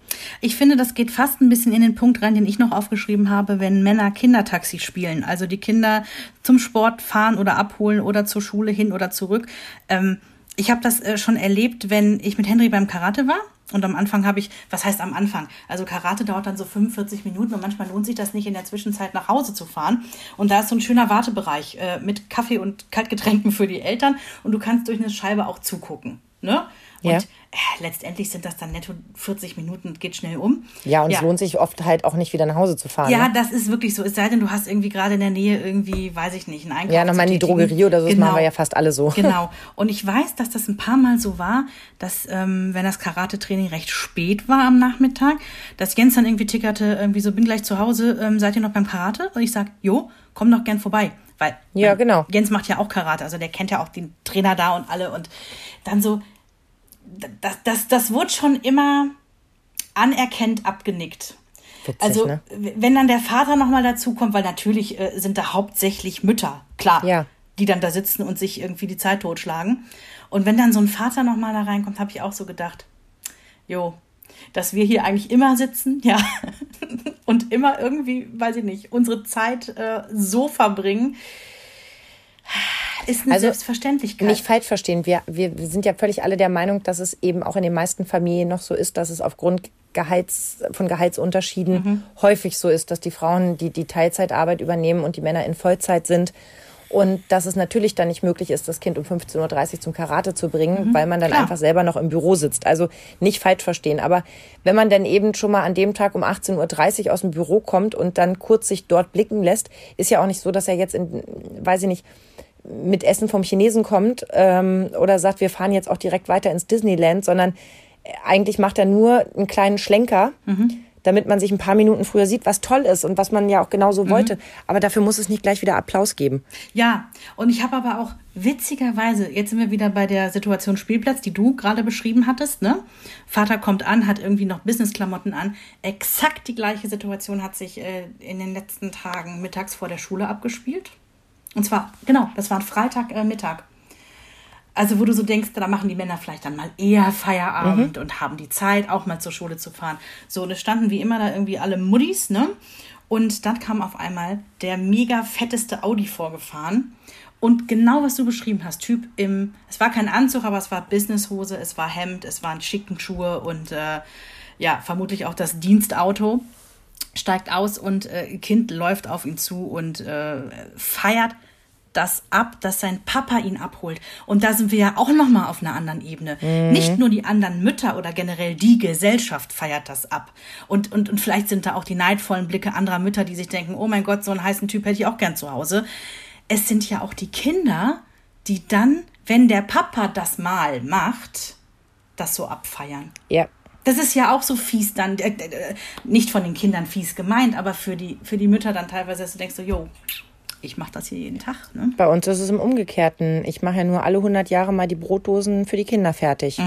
Ich finde, das geht fast ein bisschen in den Punkt rein, den ich noch aufgeschrieben habe, wenn Männer Kindertaxi spielen. Also die Kinder zum Sport fahren oder abholen oder zur Schule hin oder zurück. Ähm, ich habe das äh, schon erlebt, wenn ich mit Henry beim Karate war. Und am Anfang habe ich, was heißt am Anfang? Also Karate dauert dann so 45 Minuten und manchmal lohnt sich das nicht, in der Zwischenzeit nach Hause zu fahren. Und da ist so ein schöner Wartebereich äh, mit Kaffee und Kaltgetränken für die Eltern und du kannst durch eine Scheibe auch zugucken. Ne? Und Ja. äh, letztendlich sind das dann netto 40 Minuten, geht schnell um. Ja, und es lohnt sich oft halt auch nicht wieder nach Hause zu fahren. Ja, ne? das ist wirklich so. Es sei denn, du hast irgendwie gerade in der Nähe irgendwie, weiß ich nicht, einen Einkauf. Ja, nochmal in die. Drogerie oder so, das Genau. machen wir ja fast alle so. Genau. (laughs) Und ich weiß, dass das ein paar Mal so war, dass, ähm, wenn das Karate-Training recht spät war am Nachmittag, dass Jens dann irgendwie tickerte, irgendwie so, bin gleich zu Hause, ähm, seid ihr noch beim Karate? Und ich sag, jo, komm doch gern vorbei. Weil Ja, genau. Jens macht ja auch Karate, also der kennt ja auch den Trainer da und alle. Und dann so, das, das, das wurde schon immer anerkennt abgenickt. Witzig, also, ne? wenn dann der Vater nochmal dazu kommt, weil natürlich äh, sind da hauptsächlich Mütter, klar, Ja. die dann da sitzen und sich irgendwie die Zeit totschlagen. Und wenn dann so ein Vater nochmal da reinkommt, habe ich auch so gedacht, jo, dass wir hier eigentlich immer sitzen, ja, (laughs) und immer irgendwie, weiß ich nicht, unsere Zeit äh, so verbringen, ist eine Also, Selbstverständlichkeit. Nicht falsch verstehen. Wir, wir sind ja völlig alle der Meinung, dass es eben auch in den meisten Familien noch so ist, dass es aufgrund Gehalts, von Gehaltsunterschieden häufig so ist, dass die Frauen die, die Teilzeitarbeit übernehmen und die Männer in Vollzeit sind. Und dass es natürlich dann nicht möglich ist, das Kind um 15.30 Uhr zum Karate zu bringen, weil man dann klar. einfach selber noch im Büro sitzt. Also nicht falsch verstehen. Aber wenn man dann eben schon mal an dem Tag um 18.30 Uhr aus dem Büro kommt und dann kurz sich dort blicken lässt, ist ja auch nicht so, dass er jetzt in, weiß ich nicht, mit Essen vom Chinesen kommt ähm, oder sagt, wir fahren jetzt auch direkt weiter ins Disneyland, sondern eigentlich macht er nur einen kleinen Schlenker, damit man sich ein paar Minuten früher sieht, was toll ist und was man ja auch genauso wollte. Aber dafür muss es nicht gleich wieder Applaus geben. Ja, und ich habe aber auch witzigerweise, jetzt sind wir wieder bei der Situation Spielplatz, die du gerade beschrieben hattest, ne? Vater kommt an, hat irgendwie noch Businessklamotten an. Exakt die gleiche Situation hat sich äh, in den letzten Tagen mittags vor der Schule abgespielt. Und zwar, genau, das war ein Freitag äh, Mittag. Also wo du so denkst, da machen die Männer vielleicht dann mal eher Feierabend und haben die Zeit, auch mal zur Schule zu fahren. So, und es standen wie immer da irgendwie alle Muddis, ne? Und dann kam auf einmal der mega fetteste Audi vorgefahren. Und genau was du beschrieben hast, Typ im, es war kein Anzug, aber es war Businesshose, es war Hemd, es waren schicken Schuhe und äh, ja, vermutlich auch das Dienstauto. Steigt aus und äh, Kind läuft auf ihn zu und äh, feiert das ab, dass sein Papa ihn abholt. Und da sind wir ja auch noch mal auf einer anderen Ebene. Nicht nur die anderen Mütter oder generell die Gesellschaft feiert das ab. Und, und, und vielleicht sind da auch die neidvollen Blicke anderer Mütter, die sich denken, oh mein Gott, so einen heißen Typ hätte ich auch gern zu Hause. Es sind ja auch die Kinder, die dann, wenn der Papa das mal macht, das so abfeiern. Ja. Das ist ja auch so fies dann, äh, äh, nicht von den Kindern fies gemeint, aber für die, für die Mütter dann teilweise, dass du denkst so, jo, ich mache das hier jeden Tag. Ne? Bei uns ist es im Umgekehrten. Ich mache ja nur alle 100 Jahre mal die Brotdosen für die Kinder fertig.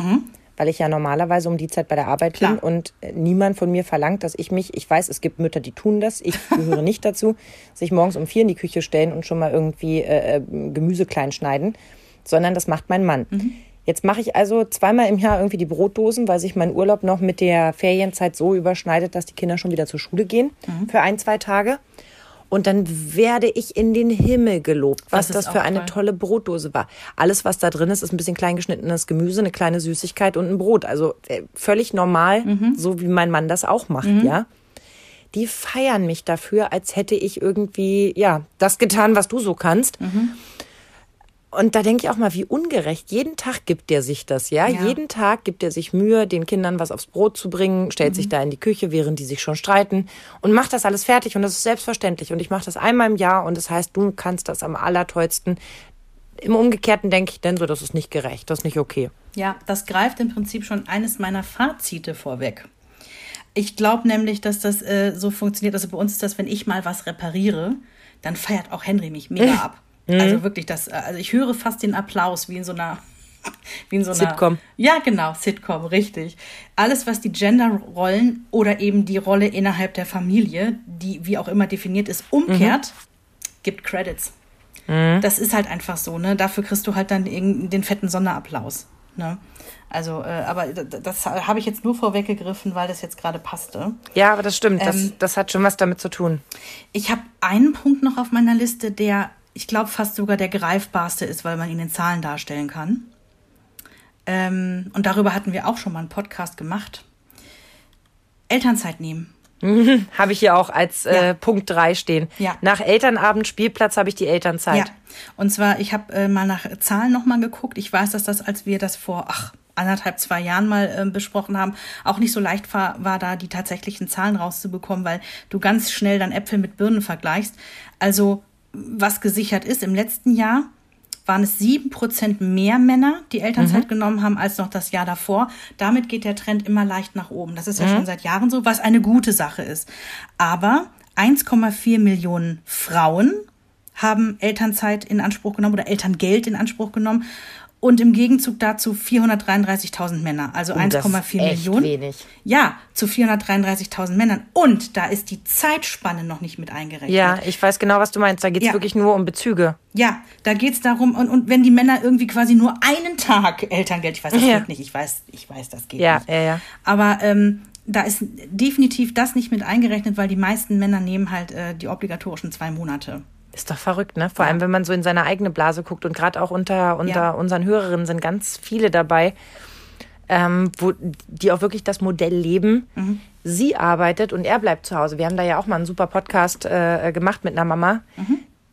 Weil ich ja normalerweise um die Zeit bei der Arbeit bin Klar. und äh, niemand von mir verlangt, dass ich mich, ich weiß, es gibt Mütter, die tun das, ich gehöre (laughs) nicht dazu, sich morgens um vier in die Küche stellen und schon mal irgendwie äh, äh, Gemüse klein schneiden, sondern das macht mein Mann. Jetzt mache ich also zweimal im Jahr irgendwie die Brotdosen, weil sich mein Urlaub noch mit der Ferienzeit so überschneidet, dass die Kinder schon wieder zur Schule gehen für ein, zwei Tage. Und dann werde ich in den Himmel gelobt, was Das das, für eine toll. tolle Brotdose war. Alles, was da drin ist, ist ein bisschen klein geschnittenes Gemüse, eine kleine Süßigkeit und ein Brot. Also äh, völlig normal, Mhm. so wie mein Mann das auch macht, ja. Die feiern mich dafür, als hätte ich irgendwie, ja, das getan, was du so kannst. Mhm. Und da denke ich auch mal, wie ungerecht. Jeden Tag gibt der sich das, ja? Ja. Jeden Tag gibt er sich Mühe, den Kindern was aufs Brot zu bringen, stellt Mhm. sich da in die Küche, während die sich schon streiten und macht das alles fertig. Und das ist selbstverständlich. Und ich mache das einmal im Jahr und das heißt, du kannst das am allertollsten. Im Umgekehrten denke ich dann so, das ist nicht gerecht, das ist nicht okay. Ja, das greift im Prinzip schon eines meiner Fazite vorweg. Ich glaube nämlich, dass das äh, so funktioniert. Also bei uns ist das, wenn ich mal was repariere, dann feiert auch Henry mich mega (laughs) ab. Also wirklich, das, äh, also ich höre fast den Applaus wie in so einer, (laughs) wie in so einer Sitcom. Ja, genau, Sitcom, richtig. Alles, was die Genderrollen oder eben die Rolle innerhalb der Familie, die wie auch immer definiert ist, umkehrt, gibt Credits. Das ist halt einfach so, ne? Dafür kriegst du halt dann irgend- den fetten Sonderapplaus. Ne? Also, äh, aber das habe ich jetzt nur vorweggegriffen, weil das jetzt gerade passte. Ja, aber das stimmt, das, Ähm, das hat schon was damit zu tun. Ich habe einen Punkt noch auf meiner Liste, der, ich glaube, fast sogar der greifbarste ist, weil man ihn in Zahlen darstellen kann. Ähm, und darüber hatten wir auch schon mal einen Podcast gemacht. Elternzeit nehmen. (laughs) Habe ich hier auch als äh, Ja. Punkt 3 stehen. Ja. Nach Elternabend, Spielplatz habe ich die Elternzeit. Ja. Und zwar, ich habe äh, mal nach Zahlen nochmal geguckt. Ich weiß, dass das, als wir das vor ach, anderthalb, zwei Jahren mal ähm, besprochen haben, auch nicht so leicht war, war, da die tatsächlichen Zahlen rauszubekommen, weil du ganz schnell dann Äpfel mit Birnen vergleichst. Also, was gesichert ist, im letzten Jahr waren es sieben Prozent mehr Männer, die Elternzeit genommen haben, als noch das Jahr davor. Damit geht der Trend immer leicht nach oben. Das ist ja schon seit Jahren so, was eine gute Sache ist. Aber 1,4 Millionen Frauen haben Elternzeit in Anspruch genommen oder Elterngeld in Anspruch genommen. Und im Gegenzug dazu 433.000 Männer, also Oh, das ist 1,4 echt Millionen. wenig. Ja, zu 433.000 Männern. Und da ist die Zeitspanne noch nicht mit eingerechnet. Ja, ich weiß genau, was du meinst. Da geht's Ja. wirklich nur um Bezüge. Ja, da geht's darum, und, und wenn die Männer irgendwie quasi nur einen Tag Elterngeld, ich weiß, das Ja. geht nicht, ich weiß, ich weiß, das geht Ja, nicht. ja, ja. Aber ähm, da ist definitiv das nicht mit eingerechnet, weil die meisten Männer nehmen halt äh, die obligatorischen zwei Monate. Ist doch verrückt, ne? Vor allem, wenn man so in seine eigene Blase guckt und gerade auch unter, unter Ja. unseren Hörerinnen sind ganz viele dabei, ähm, wo die auch wirklich das Modell leben. Sie arbeitet und er bleibt zu Hause. Wir haben da ja auch mal einen super Podcast äh, gemacht mit einer Mama,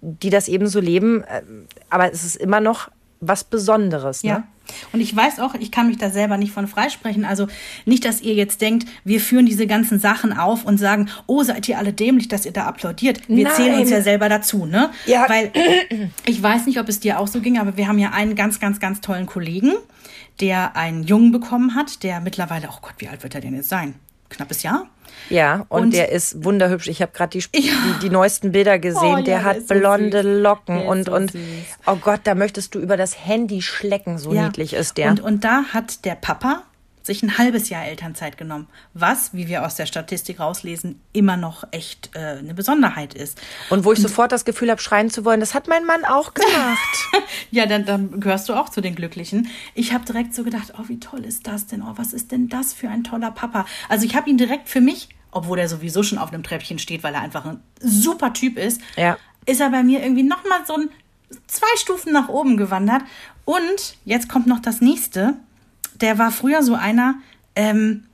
die das eben so leben. Äh, Aber es ist immer noch was Besonderes. Ne? Ja. Und ich weiß auch, ich kann mich da selber nicht von freisprechen. Also nicht, dass ihr jetzt denkt, wir führen diese ganzen Sachen auf und sagen, oh, seid ihr alle dämlich, dass ihr da applaudiert. Wir Nein. zählen uns ja selber dazu, ne? Ja. Weil ich weiß nicht, ob es dir auch so ging, aber wir haben ja einen ganz, ganz, ganz tollen Kollegen, der einen Jungen bekommen hat, der mittlerweile, oh Gott, wie alt wird er denn jetzt sein? Knappes Jahr? Ja, und, Und- der ist wunderhübsch. Ich habe gerade die, Ja. die, die neuesten Bilder gesehen. Oh, ja, der der hat so blonde süß. Locken Der und, so und süß. oh Gott, da möchtest du über das Handy schlecken. So niedlich ist der. Und, und da hat der Papa sich ein halbes Jahr Elternzeit genommen, was, wie wir aus der Statistik rauslesen, immer noch echt äh, eine Besonderheit ist. Und wo ich sofort das Gefühl habe, schreien zu wollen, das hat mein Mann auch gemacht. (laughs) Ja, dann, dann gehörst du auch zu den Glücklichen. Ich habe direkt so gedacht, oh, wie toll ist das denn? Oh, was ist denn das für ein toller Papa? Also ich habe ihn direkt für mich, obwohl er sowieso schon auf einem Treppchen steht, weil er einfach ein super Typ ist, Ja. ist er bei mir irgendwie noch mal so ein, zwei Stufen nach oben gewandert. Und jetzt kommt noch das nächste. Der war früher so einer, ähm,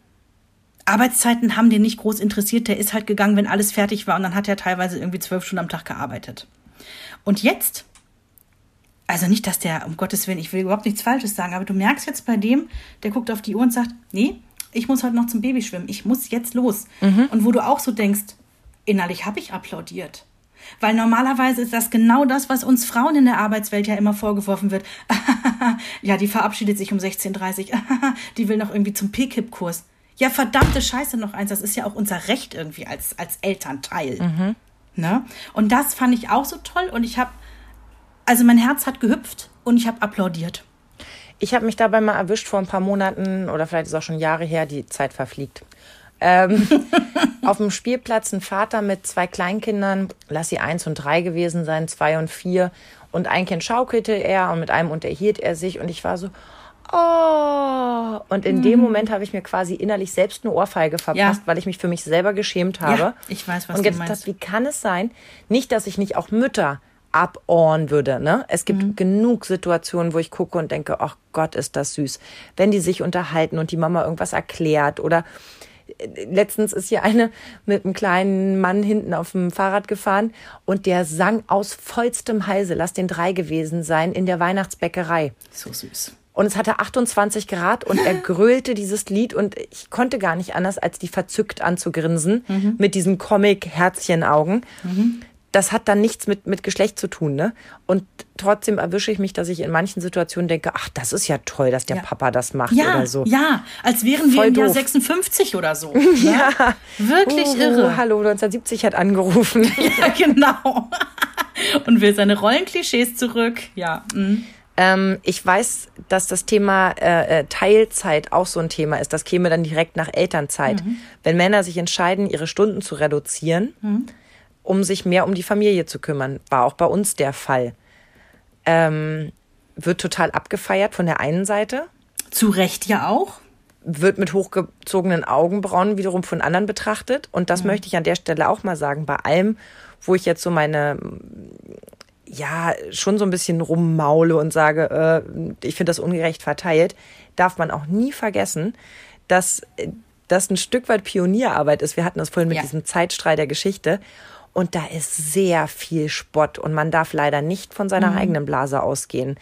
Arbeitszeiten haben den nicht groß interessiert. Der ist halt gegangen, wenn alles fertig war. Und dann hat er teilweise irgendwie zwölf Stunden am Tag gearbeitet. Und jetzt also nicht, dass der, um Gottes Willen, ich will überhaupt nichts Falsches sagen, aber du merkst jetzt bei dem, der guckt auf die Uhr und sagt, nee, ich muss heute noch zum Babyschwimmen, ich muss jetzt los. Und wo du auch so denkst, innerlich habe ich applaudiert. Weil normalerweise ist das genau das, was uns Frauen in der Arbeitswelt ja immer vorgeworfen wird. (laughs) ja, die verabschiedet sich um 16.30 Uhr. (laughs) die will noch irgendwie zum PKIP-Kurs. Ja, verdammte Scheiße noch eins. Das ist ja auch unser Recht irgendwie als, als Elternteil. Ne? Und das fand ich auch so toll. Und ich habe, also mein Herz hat gehüpft und ich habe applaudiert. Ich habe mich dabei mal erwischt vor ein paar Monaten oder vielleicht ist auch schon Jahre her, die Zeit verfliegt. Ähm, (laughs) auf dem Spielplatz ein Vater mit zwei Kleinkindern, lass sie eins und drei gewesen sein, zwei und vier. Und ein Kind schaukelte er und mit einem unterhielt er sich und ich war so, oh. Und in dem Moment habe ich mir quasi innerlich selbst eine Ohrfeige verpasst, Ja. weil ich mich für mich selber geschämt habe. ich weiß, was und du meinst. habe, wie kann es sein? Nicht, dass ich nicht auch Mütter abohren würde. Ne? Es gibt Mhm. genug Situationen, wo ich gucke und denke, ach Gott, ist das süß. Wenn die sich unterhalten und die Mama irgendwas erklärt oder letztens ist hier eine mit einem kleinen Mann hinten auf dem Fahrrad gefahren und der sang aus vollstem Halse, lass den drei gewesen sein, in der Weihnachtsbäckerei. So süß. Und es hatte 28 Grad und er (laughs) grölte dieses Lied und ich konnte gar nicht anders, als die verzückt anzugrinsen mit diesen Comic-Herzchenaugen. Das hat dann nichts mit, mit Geschlecht zu tun, ne? Und trotzdem erwische ich mich, dass ich in manchen Situationen denke, ach, das ist ja toll, dass der Ja. Papa das macht Ja, oder so. ja, als wären wir Voll im Jahr doof. 56 oder so. (laughs) Ne? Ja. Wirklich Uhu, irre. Hallo, 1970 hat angerufen. (laughs) Ja, genau. Und will seine Rollenklischees zurück. Ja. mm. Ähm, ich weiß, dass das Thema äh, äh, Teilzeit auch so ein Thema ist. Das käme dann direkt nach Elternzeit. Wenn Männer sich entscheiden, ihre Stunden zu reduzieren, um sich mehr um die Familie zu kümmern, war auch bei uns der Fall. Ähm, wird total abgefeiert von der einen Seite, Zu Recht ja auch. wird mit hochgezogenen Augenbrauen wiederum von anderen betrachtet. Und das möchte ich an der Stelle auch mal sagen. Bei allem, wo ich jetzt so meine, ja, schon so ein bisschen rummaule und sage, äh, ich finde das ungerecht verteilt, darf man auch nie vergessen, dass äh, das ein Stück weit Pionierarbeit ist. Wir hatten das vorhin mit Ja. diesem Zeitstrahl der Geschichte. Und da ist sehr viel Spott und man darf leider nicht von seiner Mhm. eigenen Blase ausgehen.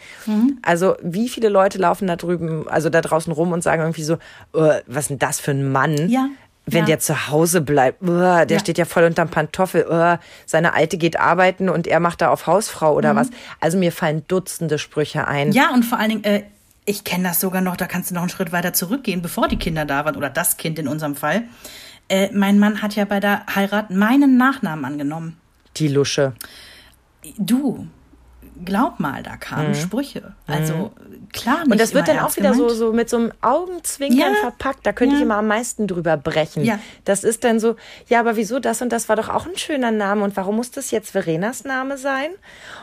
Also wie viele Leute laufen da drüben, also da draußen rum und sagen irgendwie so, äh, was ist denn das für ein Mann? Ja, Wenn ja. der zu Hause bleibt, uh, der Ja. steht ja voll unterm Pantoffel, uh, seine Alte geht arbeiten und er macht da auf Hausfrau oder Mhm. was. Also mir fallen Dutzende Sprüche ein. Ja, und vor allen Dingen, äh, ich kenne das sogar noch, da kannst du noch einen Schritt weiter zurückgehen, bevor die Kinder da waren, oder das Kind in unserem Fall. Äh, mein Mann hat ja bei der Heirat meinen Nachnamen angenommen. Die Lusche. Du, glaub mal, da kamen Sprüche. Also klar, nicht Mhm. Und das wird dann auch wieder so, gemeint. so mit so einem Augenzwinkern Ja. verpackt. Da könnte ich Ja. immer am meisten drüber brechen. Ja. Das ist dann so, ja, aber wieso das und das war doch auch ein schöner Name und warum muss das jetzt Verenas Name sein?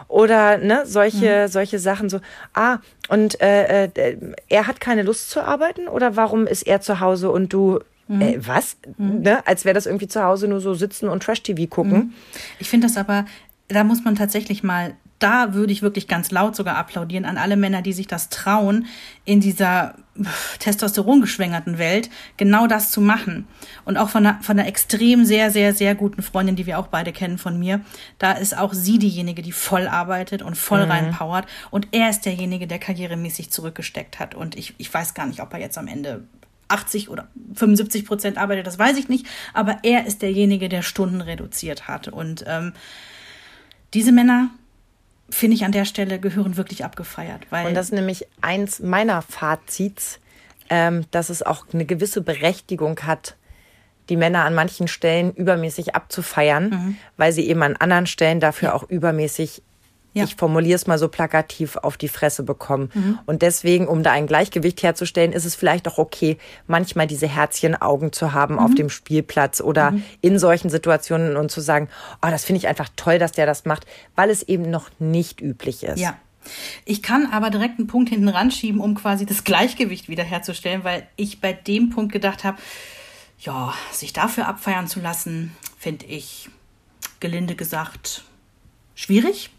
Oder ne, solche, Mhm. solche Sachen so, ah, und äh, äh, er hat keine Lust zu arbeiten oder warum ist er zu Hause und du Mhm. Äh, was? Ne? Als wäre das irgendwie zu Hause nur so sitzen und Trash-TV gucken. Ich finde das aber, da muss man tatsächlich mal, da würde ich wirklich ganz laut sogar applaudieren an alle Männer, die sich das trauen, in dieser Testosteron geschwängerten Welt genau das zu machen. Und auch von einer, von einer extrem sehr, sehr, sehr guten Freundin, die wir auch beide kennen von mir, da ist auch sie diejenige, die voll arbeitet und voll mhm. reinpowert. Und er ist derjenige, der karrieremäßig zurückgesteckt hat. Und ich, ich weiß gar nicht, ob er jetzt am Ende 80 oder 75 Prozent arbeitet, das weiß ich nicht. Aber er ist derjenige, der Stunden reduziert hat. Und ähm, diese Männer finde ich an der Stelle gehören wirklich abgefeiert. Weil und das ist nämlich eins meiner Fazits, ähm, dass es auch eine gewisse Berechtigung hat, die Männer an manchen Stellen übermäßig abzufeiern, mhm. weil sie eben an anderen Stellen dafür ja. auch übermäßig ja. ich formuliere es mal so plakativ, auf die Fresse bekommen. Mhm. Und deswegen, um da ein Gleichgewicht herzustellen, ist es vielleicht auch okay, manchmal diese Herzchenaugen zu haben mhm. auf dem Spielplatz oder mhm. in solchen Situationen und zu sagen, oh, das finde ich einfach toll, dass der das macht, weil es eben noch nicht üblich ist. Ja. Ich kann aber direkt einen Punkt hinten ranschieben, um quasi das Gleichgewicht wiederherzustellen, weil ich bei dem Punkt gedacht habe, ja, sich dafür abfeiern zu lassen, finde ich gelinde gesagt schwierig.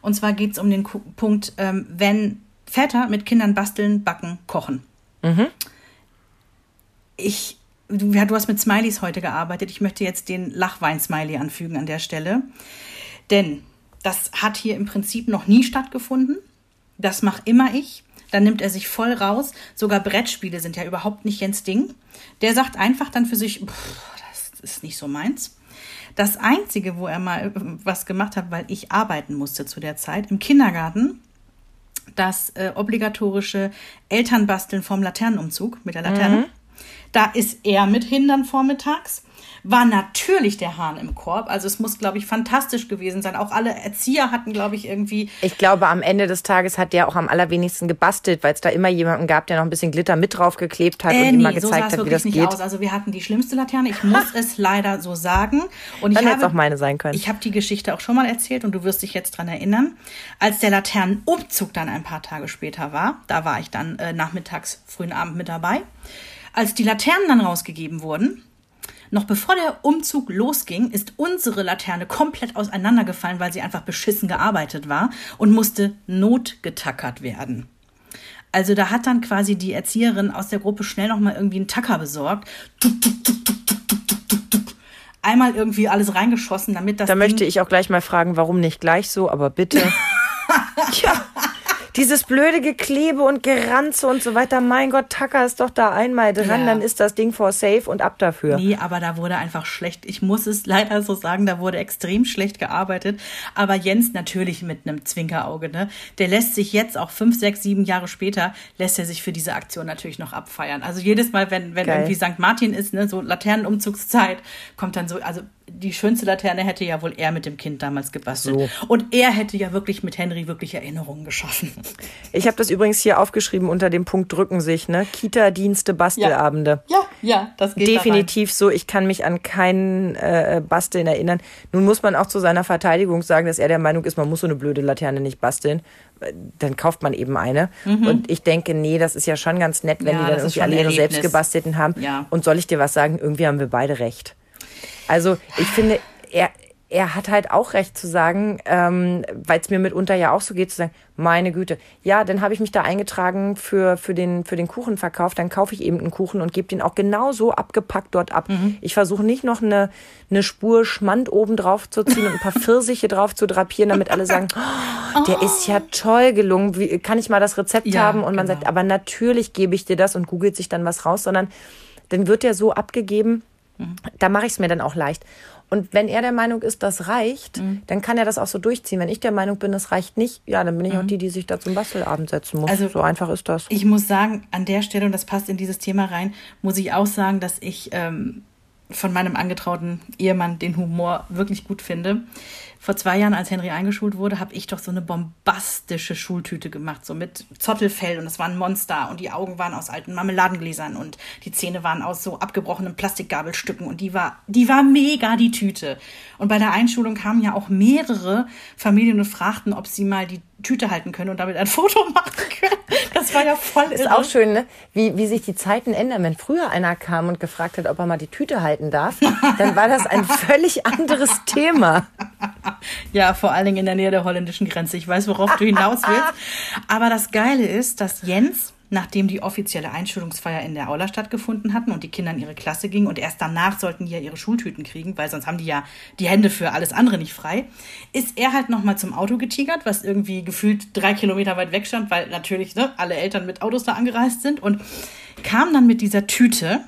Und zwar geht es um den Punkt, ähm, wenn Väter mit Kindern basteln, backen, kochen. Mhm. Ich, du, du hast mit Smileys heute gearbeitet. Ich möchte jetzt den Lachwein-Smiley anfügen an der Stelle. Denn das hat hier im Prinzip noch nie stattgefunden. Das mache immer ich. Dann nimmt er sich voll raus. Sogar Brettspiele sind ja überhaupt nicht Jens Ding. Der sagt einfach dann für sich, das ist nicht so meins. Das Einzige, wo er mal äh, was gemacht hat, weil ich arbeiten musste zu der Zeit, im Kindergarten, das äh, obligatorische Elternbasteln vom Laternenumzug mit der Laterne. Mhm. Da ist er mit hin vormittags war natürlich der Hahn im Korb. Also es muss, glaube ich, fantastisch gewesen sein. Auch alle Erzieher hatten, glaube ich, irgendwie. Ich glaube, am Ende des Tages hat der auch am allerwenigsten gebastelt, weil es da immer jemanden gab, der noch ein bisschen Glitter mit draufgeklebt hat äh, und nee, immer gezeigt so hat, wie das nicht geht. Aus. Also wir hatten die schlimmste Laterne. Ich muss (laughs) es leider so sagen. Und Dann hätte es auch meine sein können. Ich habe die Geschichte auch schon mal erzählt und du wirst dich jetzt dran erinnern. Als der Laternenumzug dann ein paar Tage später war, da war ich dann äh, nachmittags, frühen Abend mit dabei. Als die Laternen dann rausgegeben wurden, noch bevor der Umzug losging, ist unsere Laterne komplett auseinandergefallen, weil sie einfach beschissen gearbeitet war und musste notgetackert werden. Also da hat dann quasi die Erzieherin aus der Gruppe schnell noch mal irgendwie einen Tacker besorgt. Einmal irgendwie alles reingeschossen, damit das. Da möchte ich auch gleich mal fragen, warum nicht gleich so, aber bitte. (laughs) ja. Dieses blöde Geklebe und Geranze und so weiter. Mein Gott, Tacker ist doch da einmal dran, ja. dann ist das Ding for safe und ab dafür. Nee, aber da wurde einfach schlecht. Ich muss es leider so sagen, da wurde extrem schlecht gearbeitet. Aber Jens natürlich mit einem Zwinkerauge, ne? Der lässt sich jetzt auch fünf, sechs, sieben Jahre später, lässt er sich für diese Aktion natürlich noch abfeiern. Also jedes Mal, wenn, wenn irgendwie St. Martin ist, ne, so Laternenumzugszeit, kommt dann so, also die schönste Laterne hätte ja wohl er mit dem Kind damals gebastelt. So. Und er hätte ja wirklich mit Henry wirklich Erinnerungen geschaffen. Ich habe das übrigens hier aufgeschrieben unter dem Punkt drücken sich, ne? Kita-Dienste, Bastelabende. Ja. ja, ja, das geht Definitiv so. Ich kann mich an keinen äh, Basteln erinnern. Nun muss man auch zu seiner Verteidigung sagen, dass er der Meinung ist, man muss so eine blöde Laterne nicht basteln. Dann kauft man eben eine. Mhm. Und ich denke, nee, das ist ja schon ganz nett, wenn ja, die dann irgendwie alle ihre selbst gebastelten haben. Ja. Und soll ich dir was sagen? Irgendwie haben wir beide recht. Also ich finde, er, er hat halt auch recht zu sagen, ähm, weil es mir mitunter ja auch so geht, zu sagen, meine Güte, ja, dann habe ich mich da eingetragen für, für, den, für den Kuchenverkauf, dann kaufe ich eben einen Kuchen und gebe den auch genauso abgepackt dort ab. Mhm. Ich versuche nicht noch eine, eine Spur Schmand oben drauf zu ziehen und ein paar Pfirsiche (laughs) drauf zu drapieren, damit alle sagen, oh, der ist ja toll gelungen, Wie, kann ich mal das Rezept ja, haben? Und man genau. sagt, aber natürlich gebe ich dir das und googelt sich dann was raus, sondern dann wird der so abgegeben, da mache ich es mir dann auch leicht. Und wenn er der Meinung ist, das reicht, mhm. dann kann er das auch so durchziehen. Wenn ich der Meinung bin, das reicht nicht, ja, dann bin ich mhm. auch die, die sich da zum Bastelabend setzen muss. Also, so einfach ist das. Ich muss sagen, an der Stelle, und das passt in dieses Thema rein, muss ich auch sagen, dass ich ähm, von meinem angetrauten Ehemann den Humor wirklich gut finde vor zwei Jahren, als Henry eingeschult wurde, habe ich doch so eine bombastische Schultüte gemacht, so mit Zottelfell und es war ein Monster und die Augen waren aus alten Marmeladengläsern und die Zähne waren aus so abgebrochenen Plastikgabelstücken und die war, die war mega, die Tüte. Und bei der Einschulung kamen ja auch mehrere Familien und fragten, ob sie mal die Tüte halten können und damit ein (laughs) Foto machen können. Das war ja voll irre. Ist auch schön, ne? wie, wie sich die Zeiten ändern. Wenn früher einer kam und gefragt hat, ob er mal die Tüte halten darf, dann war das ein (laughs) völlig anderes Thema. Ja, vor allen Dingen in der Nähe der holländischen Grenze. Ich weiß, worauf du hinaus willst. (laughs) Aber das Geile ist, dass Jens nachdem die offizielle Einschulungsfeier in der Aula stattgefunden hatten und die Kinder in ihre Klasse gingen und erst danach sollten die ja ihre Schultüten kriegen, weil sonst haben die ja die Hände für alles andere nicht frei, ist er halt nochmal zum Auto getigert, was irgendwie gefühlt drei Kilometer weit weg stand, weil natürlich ne, alle Eltern mit Autos da angereist sind und kam dann mit dieser Tüte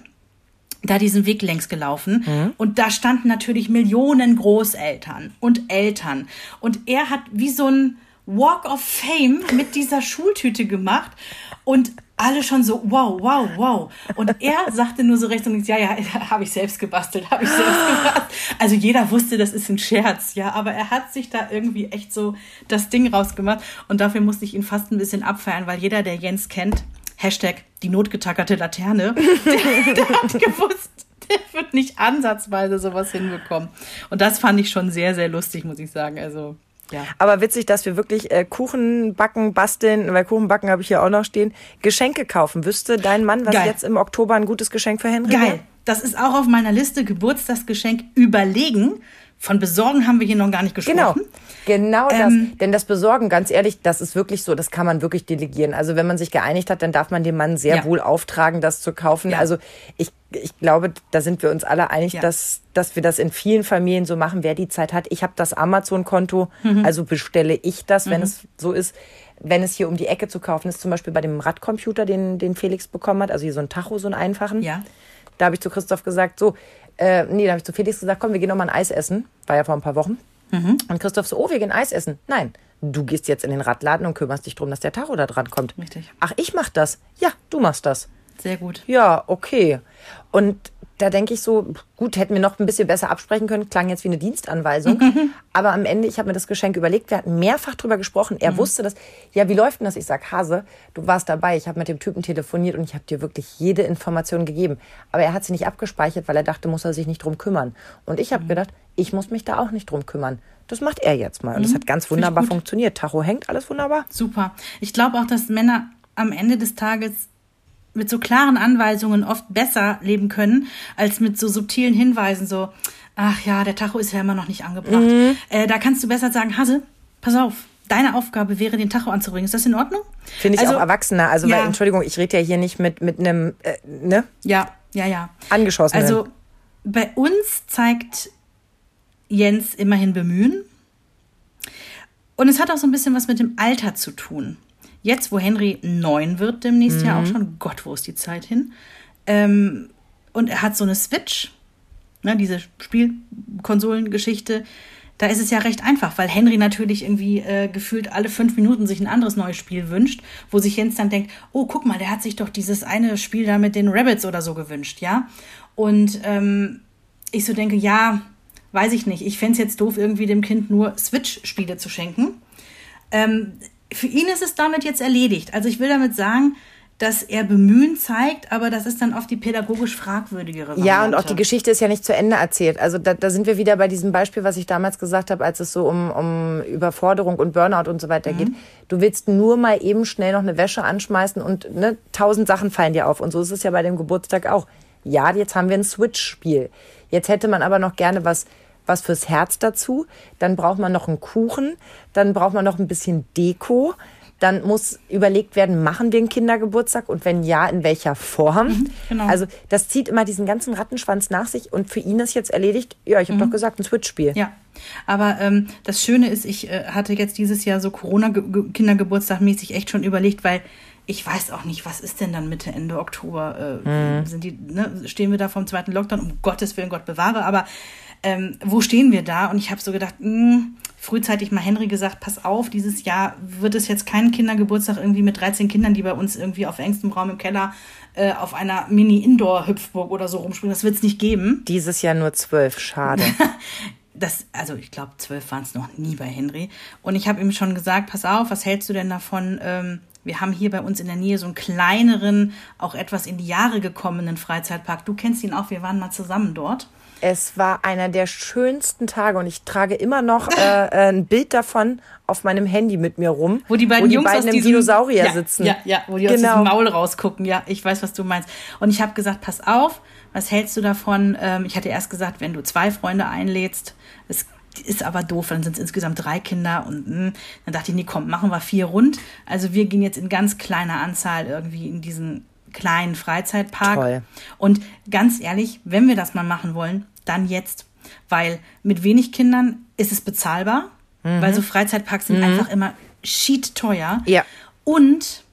da diesen Weg längs gelaufen mhm. und da standen natürlich Millionen Großeltern und Eltern und er hat wie so ein Walk of Fame mit dieser Schultüte gemacht und alle schon so, wow, wow, wow. Und er (laughs) sagte nur so rechts und links, ja, ja, (laughs) habe ich selbst gebastelt, habe ich selbst (gasps) gebastelt. Also jeder wusste, das ist ein Scherz, ja, aber er hat sich da irgendwie echt so das Ding rausgemacht und dafür musste ich ihn fast ein bisschen abfeiern, weil jeder, der Jens kennt, Hashtag die notgetackerte Laterne, (laughs) der, der hat gewusst, der wird nicht ansatzweise sowas hinbekommen. Und das fand ich schon sehr, sehr lustig, muss ich sagen. Also ja. Aber witzig, dass wir wirklich äh, Kuchen backen, basteln, weil Kuchen backen habe ich hier auch noch stehen, Geschenke kaufen. Wüsste dein Mann, was Geil. jetzt im Oktober ein gutes Geschenk für Henry Geil. Wäre? Das ist auch auf meiner Liste, Geburtstagsgeschenk überlegen. Von besorgen haben wir hier noch gar nicht gesprochen. Genau. Genau das. Ähm, Denn das Besorgen, ganz ehrlich, das ist wirklich so, das kann man wirklich delegieren. Also wenn man sich geeinigt hat, dann darf man dem Mann sehr ja. wohl auftragen, das zu kaufen. Ja. Also ich, ich glaube, da sind wir uns alle einig, ja. dass, dass wir das in vielen Familien so machen, wer die Zeit hat. Ich habe das Amazon-Konto, mhm. also bestelle ich das, wenn mhm. es so ist. Wenn es hier um die Ecke zu kaufen ist, zum Beispiel bei dem Radcomputer, den, den Felix bekommen hat, also hier so ein Tacho, so einen einfachen. Ja. Da habe ich zu Christoph gesagt, so, äh, nee, da habe ich zu Felix gesagt, komm, wir gehen noch mal ein Eis essen. War ja vor ein paar Wochen. Mhm. Und Christoph so, oh, wir gehen Eis essen. Nein, du gehst jetzt in den Radladen und kümmerst dich darum, dass der Tacho da dran kommt. Richtig. Ach, ich mach das. Ja, du machst das. Sehr gut. Ja, okay. Und da denke ich so, gut, hätten wir noch ein bisschen besser absprechen können, klang jetzt wie eine Dienstanweisung. Mhm. (laughs) Aber am Ende, ich habe mir das Geschenk überlegt, wir hatten mehrfach drüber gesprochen. Er mhm. wusste das. Ja, wie läuft denn das? Ich sag, Hase, du warst dabei. Ich habe mit dem Typen telefoniert und ich habe dir wirklich jede Information gegeben. Aber er hat sie nicht abgespeichert, weil er dachte, muss er sich nicht drum kümmern. Und ich habe mhm. gedacht, ich muss mich da auch nicht drum kümmern. Das macht er jetzt mal. Und das mhm. hat ganz wunderbar funktioniert. Tacho hängt, alles wunderbar. Super. Ich glaube auch, dass Männer am Ende des Tages mit so klaren Anweisungen oft besser leben können, als mit so subtilen Hinweisen, so, ach ja, der Tacho ist ja immer noch nicht angebracht. Mhm. Äh, da kannst du besser sagen, Hase, pass auf, deine Aufgabe wäre, den Tacho anzubringen. Ist das in Ordnung? Finde ich also, auch erwachsener. Also, ja. weil, Entschuldigung, ich rede ja hier nicht mit, mit einem, äh, ne? Ja, ja, ja. Angeschossen. Also, bei uns zeigt Jens immerhin Bemühen. Und es hat auch so ein bisschen was mit dem Alter zu tun. Jetzt, wo Henry neun wird, demnächst mhm. ja auch schon, Gott, wo ist die Zeit hin? Ähm, und er hat so eine Switch, ne, diese Spielkonsolengeschichte. Da ist es ja recht einfach, weil Henry natürlich irgendwie äh, gefühlt alle fünf Minuten sich ein anderes neues Spiel wünscht, wo sich Jens dann denkt, oh, guck mal, der hat sich doch dieses eine Spiel da mit den Rabbits oder so gewünscht, ja? Und ähm, ich so denke, ja, weiß ich nicht. Ich fände es jetzt doof, irgendwie dem Kind nur Switch-Spiele zu schenken. Ähm, für ihn ist es damit jetzt erledigt. Also ich will damit sagen, dass er Bemühen zeigt, aber das ist dann oft die pädagogisch fragwürdigere Variante. Ja, und auch die Geschichte ist ja nicht zu Ende erzählt. Also da, da sind wir wieder bei diesem Beispiel, was ich damals gesagt habe, als es so um, um Überforderung und Burnout und so weiter mhm. geht. Du willst nur mal eben schnell noch eine Wäsche anschmeißen und ne, tausend Sachen fallen dir auf. Und so ist es ja bei dem Geburtstag auch. Ja, jetzt haben wir ein Switch-Spiel. Jetzt hätte man aber noch gerne was was fürs Herz dazu. Dann braucht man noch einen Kuchen. Dann braucht man noch ein bisschen Deko. Dann muss überlegt werden, machen wir einen Kindergeburtstag und wenn ja, in welcher Form. Mhm, genau. Also das zieht immer diesen ganzen Rattenschwanz nach sich und für ihn ist jetzt erledigt, ja, ich habe mhm. doch gesagt, ein Switch-Spiel. Ja, aber ähm, das Schöne ist, ich äh, hatte jetzt dieses Jahr so Corona-Kindergeburtstag mäßig echt schon überlegt, weil ich weiß auch nicht, was ist denn dann Mitte, Ende Oktober? Äh, mhm. sind die, ne, stehen wir da vom zweiten Lockdown? Um Gottes Willen, Gott bewahre. Aber ähm, wo stehen wir da? Und ich habe so gedacht, mh, hm, frühzeitig mal Henry gesagt, pass auf, dieses Jahr wird es jetzt keinen Kindergeburtstag irgendwie mit 13 Kindern, die bei uns irgendwie auf engstem Raum im Keller äh, auf einer Mini-Indoor-Hüpfburg oder so rumspringen. Das wird es nicht geben. Dieses Jahr nur zwölf, schade. (laughs) das, also ich glaube, zwölf waren es noch nie bei Henry. Und ich habe ihm schon gesagt, pass auf, was hältst du denn davon? Ähm, wir haben hier bei uns in der Nähe so einen kleineren, auch etwas in die Jahre gekommenen Freizeitpark. Du kennst ihn auch, wir waren mal zusammen dort. Es war einer der schönsten Tage und ich trage immer noch äh, (laughs) äh, ein Bild davon auf meinem Handy mit mir rum, wo die beiden, wo die Jungs beiden im diesem, Dinosaurier ja, sitzen. Ja, ja, wo die genau. aus diesem Maul rausgucken. Ja, ich weiß, was du meinst. Und ich habe gesagt, pass auf, was hältst du davon? Ähm, ich hatte erst gesagt, wenn du zwei Freunde einlädst, es ist aber doof, dann sind es insgesamt drei Kinder und mh, dann dachte ich, nee, komm, machen wir vier rund. Also wir gehen jetzt in ganz kleiner Anzahl irgendwie in diesen kleinen Freizeitpark. Toll. Und ganz ehrlich, wenn wir das mal machen wollen, dann jetzt. Weil mit wenig Kindern ist es bezahlbar, weil so Freizeitparks sind einfach immer sheet teuer. Ja. Und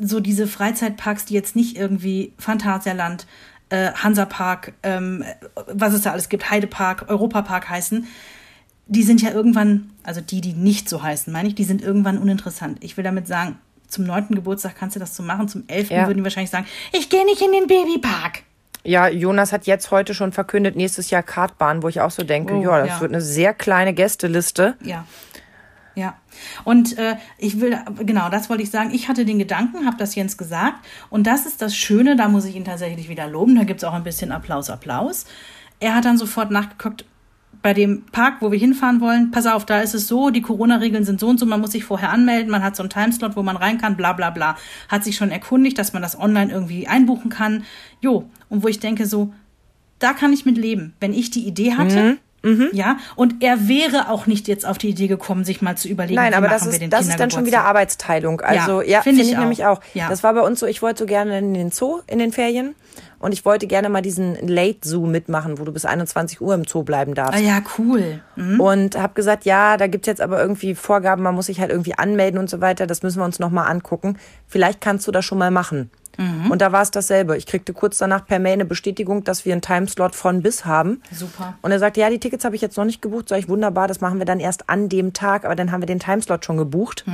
so diese Freizeitparks, die jetzt nicht irgendwie Phantasialand, äh, Hansapark, ähm, was es da alles gibt, Heidepark, Europapark heißen, die sind ja irgendwann, also die, die nicht so heißen, meine ich, die sind irgendwann uninteressant. Ich will damit sagen, zum neunten Geburtstag kannst du das so machen, zum elften Ja. würden die wahrscheinlich sagen, ich gehe nicht in den Babypark. Ja, Jonas hat jetzt heute schon verkündet, nächstes Jahr Kartbahn, wo ich auch so denke, Oh, ja, das ja. wird eine sehr kleine Gästeliste. Ja. Ja. Und äh, ich will, genau, das wollte ich sagen. Ich hatte den Gedanken, habe das Jens gesagt. Und das ist das Schöne, da muss ich ihn tatsächlich wieder loben. Da gibt es auch ein bisschen Applaus, Applaus. Er hat dann sofort nachgeguckt, bei dem Park, wo wir hinfahren wollen, pass auf, da ist es so, die Corona-Regeln sind so und so, man muss sich vorher anmelden, man hat so einen Timeslot, wo man rein kann, bla bla bla. Hat sich schon erkundigt, dass man das online irgendwie einbuchen kann. Jo, und wo ich denke so, da kann ich mit leben. Wenn ich die Idee hatte, Mhm, ja, und er wäre auch nicht jetzt auf die Idee gekommen, sich mal zu überlegen, Nein, wie aber das ist, das ist dann schon wieder. Arbeitsteilung. Also Ja, ja, finde finde ich ich, nämlich auch. Ja. Das war bei uns so, ich wollte so gerne in den Zoo in den Ferien und ich wollte gerne mal diesen Late Zoo mitmachen, wo du bis 21 Uhr im Zoo bleiben darfst. Ah ja, cool. Mhm. Und habe gesagt, ja, da gibt's jetzt aber irgendwie Vorgaben, man muss sich halt irgendwie anmelden und so weiter. Das müssen wir uns nochmal angucken. Vielleicht kannst du das schon mal machen. Mhm. Und da war es dasselbe. Ich kriegte kurz danach per Mail eine Bestätigung, dass wir einen Timeslot von bis haben. Super. Und er sagte, ja, die Tickets habe ich jetzt noch nicht gebucht. Sag ich, wunderbar, das machen wir dann erst an dem Tag, aber dann haben wir den Timeslot schon gebucht.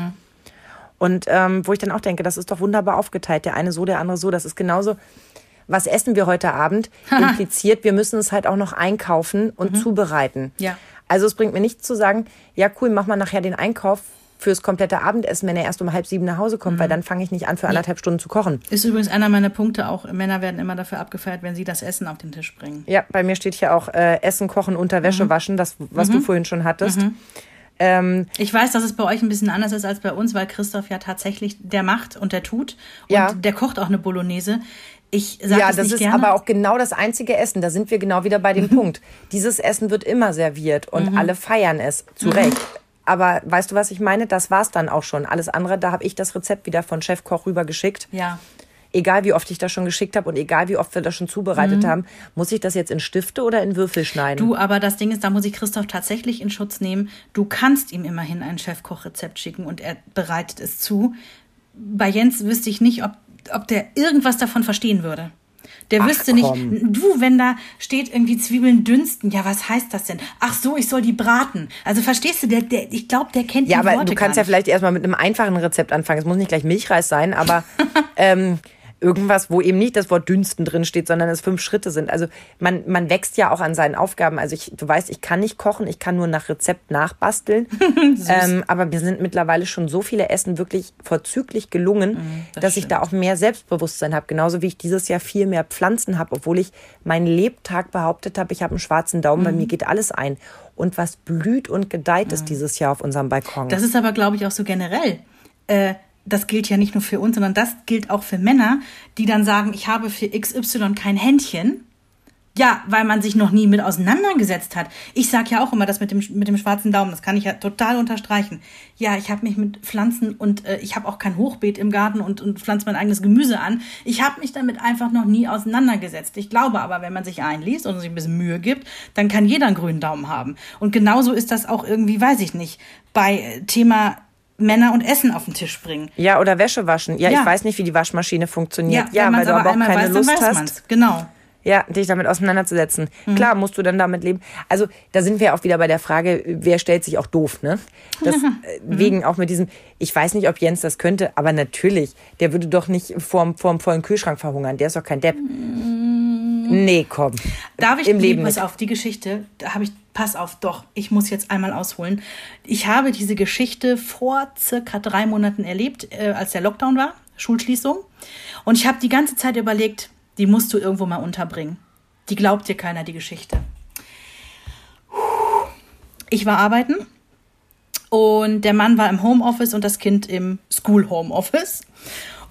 Und ähm, wo ich dann auch denke, das ist doch wunderbar aufgeteilt. Der eine so, der andere so. Das ist genauso. Was essen wir heute Abend? (laughs) Impliziert, wir müssen es halt auch noch einkaufen und zubereiten. Ja. Also es bringt mir nichts zu sagen, ja cool, mach mal nachher den Einkauf fürs komplette Abendessen, wenn er erst um halb sieben nach Hause kommt, weil dann fange ich nicht an, für anderthalb Stunden zu kochen. Ist übrigens einer meiner Punkte auch, Männer werden immer dafür abgefeiert, wenn sie das Essen auf den Tisch bringen. Ja, bei mir steht hier auch äh, Essen, Kochen, Unterwäsche waschen, das, was du vorhin schon hattest. Ähm, Ich weiß, dass es bei euch ein bisschen anders ist als bei uns, weil Christoph ja tatsächlich, der macht und der tut. Und Ja. der kocht auch eine Bolognese. Ich sage ja, das, das nicht ist gerne. aber auch genau das einzige Essen. Da sind wir genau wieder bei dem (laughs) Punkt. Dieses Essen wird immer serviert und alle feiern es, zu Recht. Aber weißt du, was ich meine? Das war's dann auch schon. Alles andere, da habe ich das Rezept wieder von Chefkoch rübergeschickt. ja. Egal wie oft ich das schon geschickt habe und egal wie oft wir das schon zubereitet haben, muss ich das jetzt in Stifte oder in Würfel schneiden? Du, aber das Ding ist, da muss ich Christoph tatsächlich in Schutz nehmen. Du kannst ihm immerhin ein Chefkochrezept schicken und er bereitet es zu. Bei Jens wüsste ich nicht, ob, ob der irgendwas davon verstehen würde. Der Ach, wüsste nicht, komm. du, wenn da steht irgendwie Zwiebeln dünsten, ja, was heißt das denn? Ach so, ich soll die braten. Also verstehst du, der, der, ich glaube, der kennt Ja, die aber Worte du kannst ja vielleicht erstmal mit einem einfachen Rezept anfangen. Es muss nicht gleich Milchreis sein, aber (laughs) ähm, irgendwas, wo eben nicht das Wort Dünsten drin steht, sondern es fünf Schritte sind. Also man, man wächst ja auch an seinen Aufgaben. Also ich, du weißt, ich kann nicht kochen, ich kann nur nach Rezept nachbasteln. (laughs) ähm, aber mir sind mittlerweile schon so viele Essen wirklich vorzüglich gelungen, Mhm, das dass ich da auch mehr Selbstbewusstsein habe. Genauso wie ich dieses Jahr viel mehr Pflanzen habe, obwohl ich meinen Lebtag behauptet habe, ich habe einen schwarzen Daumen, Mhm. bei mir geht alles ein. Und was blüht und gedeiht ist dieses Jahr auf unserem Balkon. Das ist aber, glaube ich, auch so generell. Äh, das gilt ja nicht nur für uns, sondern das gilt auch für Männer, die dann sagen, ich habe für XY kein Händchen. Ja, weil man sich noch nie mit auseinandergesetzt hat. Ich sage ja auch immer das mit dem, mit dem schwarzen Daumen, das kann ich ja total unterstreichen. Ja, ich habe mich mit Pflanzen und äh, ich habe auch kein Hochbeet im Garten und, und pflanze mein eigenes Gemüse an. Ich habe mich damit einfach noch nie auseinandergesetzt. Ich glaube aber, wenn man sich einliest und sich ein bisschen Mühe gibt, dann kann jeder einen grünen Daumen haben. Und genauso ist das auch irgendwie, weiß ich nicht, bei äh, Thema Männer und Essen auf den Tisch bringen. Ja, oder Wäsche waschen. Ja, Ja. ich weiß nicht, wie die Waschmaschine funktioniert. Ja, wenn weil du aber auch keine weiß, Lust hast. man's. Genau. Ja, dich damit auseinanderzusetzen. Mhm. Klar, musst du dann damit leben. Also, da sind wir auch wieder bei der Frage, wer stellt sich auch doof, ne? Das, (laughs) Mhm. äh, wegen auch mit diesem, ich weiß nicht, ob Jens das könnte, aber natürlich, der würde doch nicht vorm, vorm vollen Kühlschrank verhungern. Der ist doch kein Depp. Nee, komm. Mhm. Darf ich, Im Leben pass auf, die Geschichte, da habe ich, pass auf, doch, ich muss jetzt einmal ausholen. Ich habe diese Geschichte vor circa drei Monaten erlebt, äh, als der Lockdown war, Schulschließung. Und ich habe die ganze Zeit überlegt, die musst du irgendwo mal unterbringen. Die glaubt dir keiner, die Geschichte. Ich war arbeiten und der Mann war im Homeoffice und das Kind im School Homeoffice.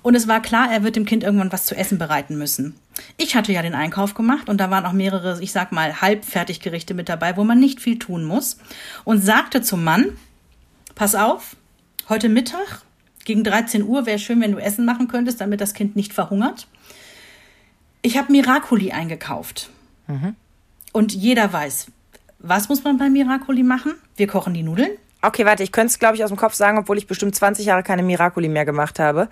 Und es war klar, er wird dem Kind irgendwann was zu essen bereiten müssen. Ich hatte ja den Einkauf gemacht und da waren auch mehrere, ich sag mal, Halbfertiggerichte mit dabei, wo man nicht viel tun muss. Und sagte zum Mann, pass auf, heute Mittag gegen 13 Uhr wäre schön, wenn du Essen machen könntest, damit das Kind nicht verhungert. Ich habe Miracoli eingekauft. Und jeder weiß, was muss man bei Miracoli machen? Wir kochen die Nudeln. Okay, warte, ich könnte es, glaube ich, aus dem Kopf sagen, obwohl ich bestimmt 20 Jahre keine Miracoli mehr gemacht habe.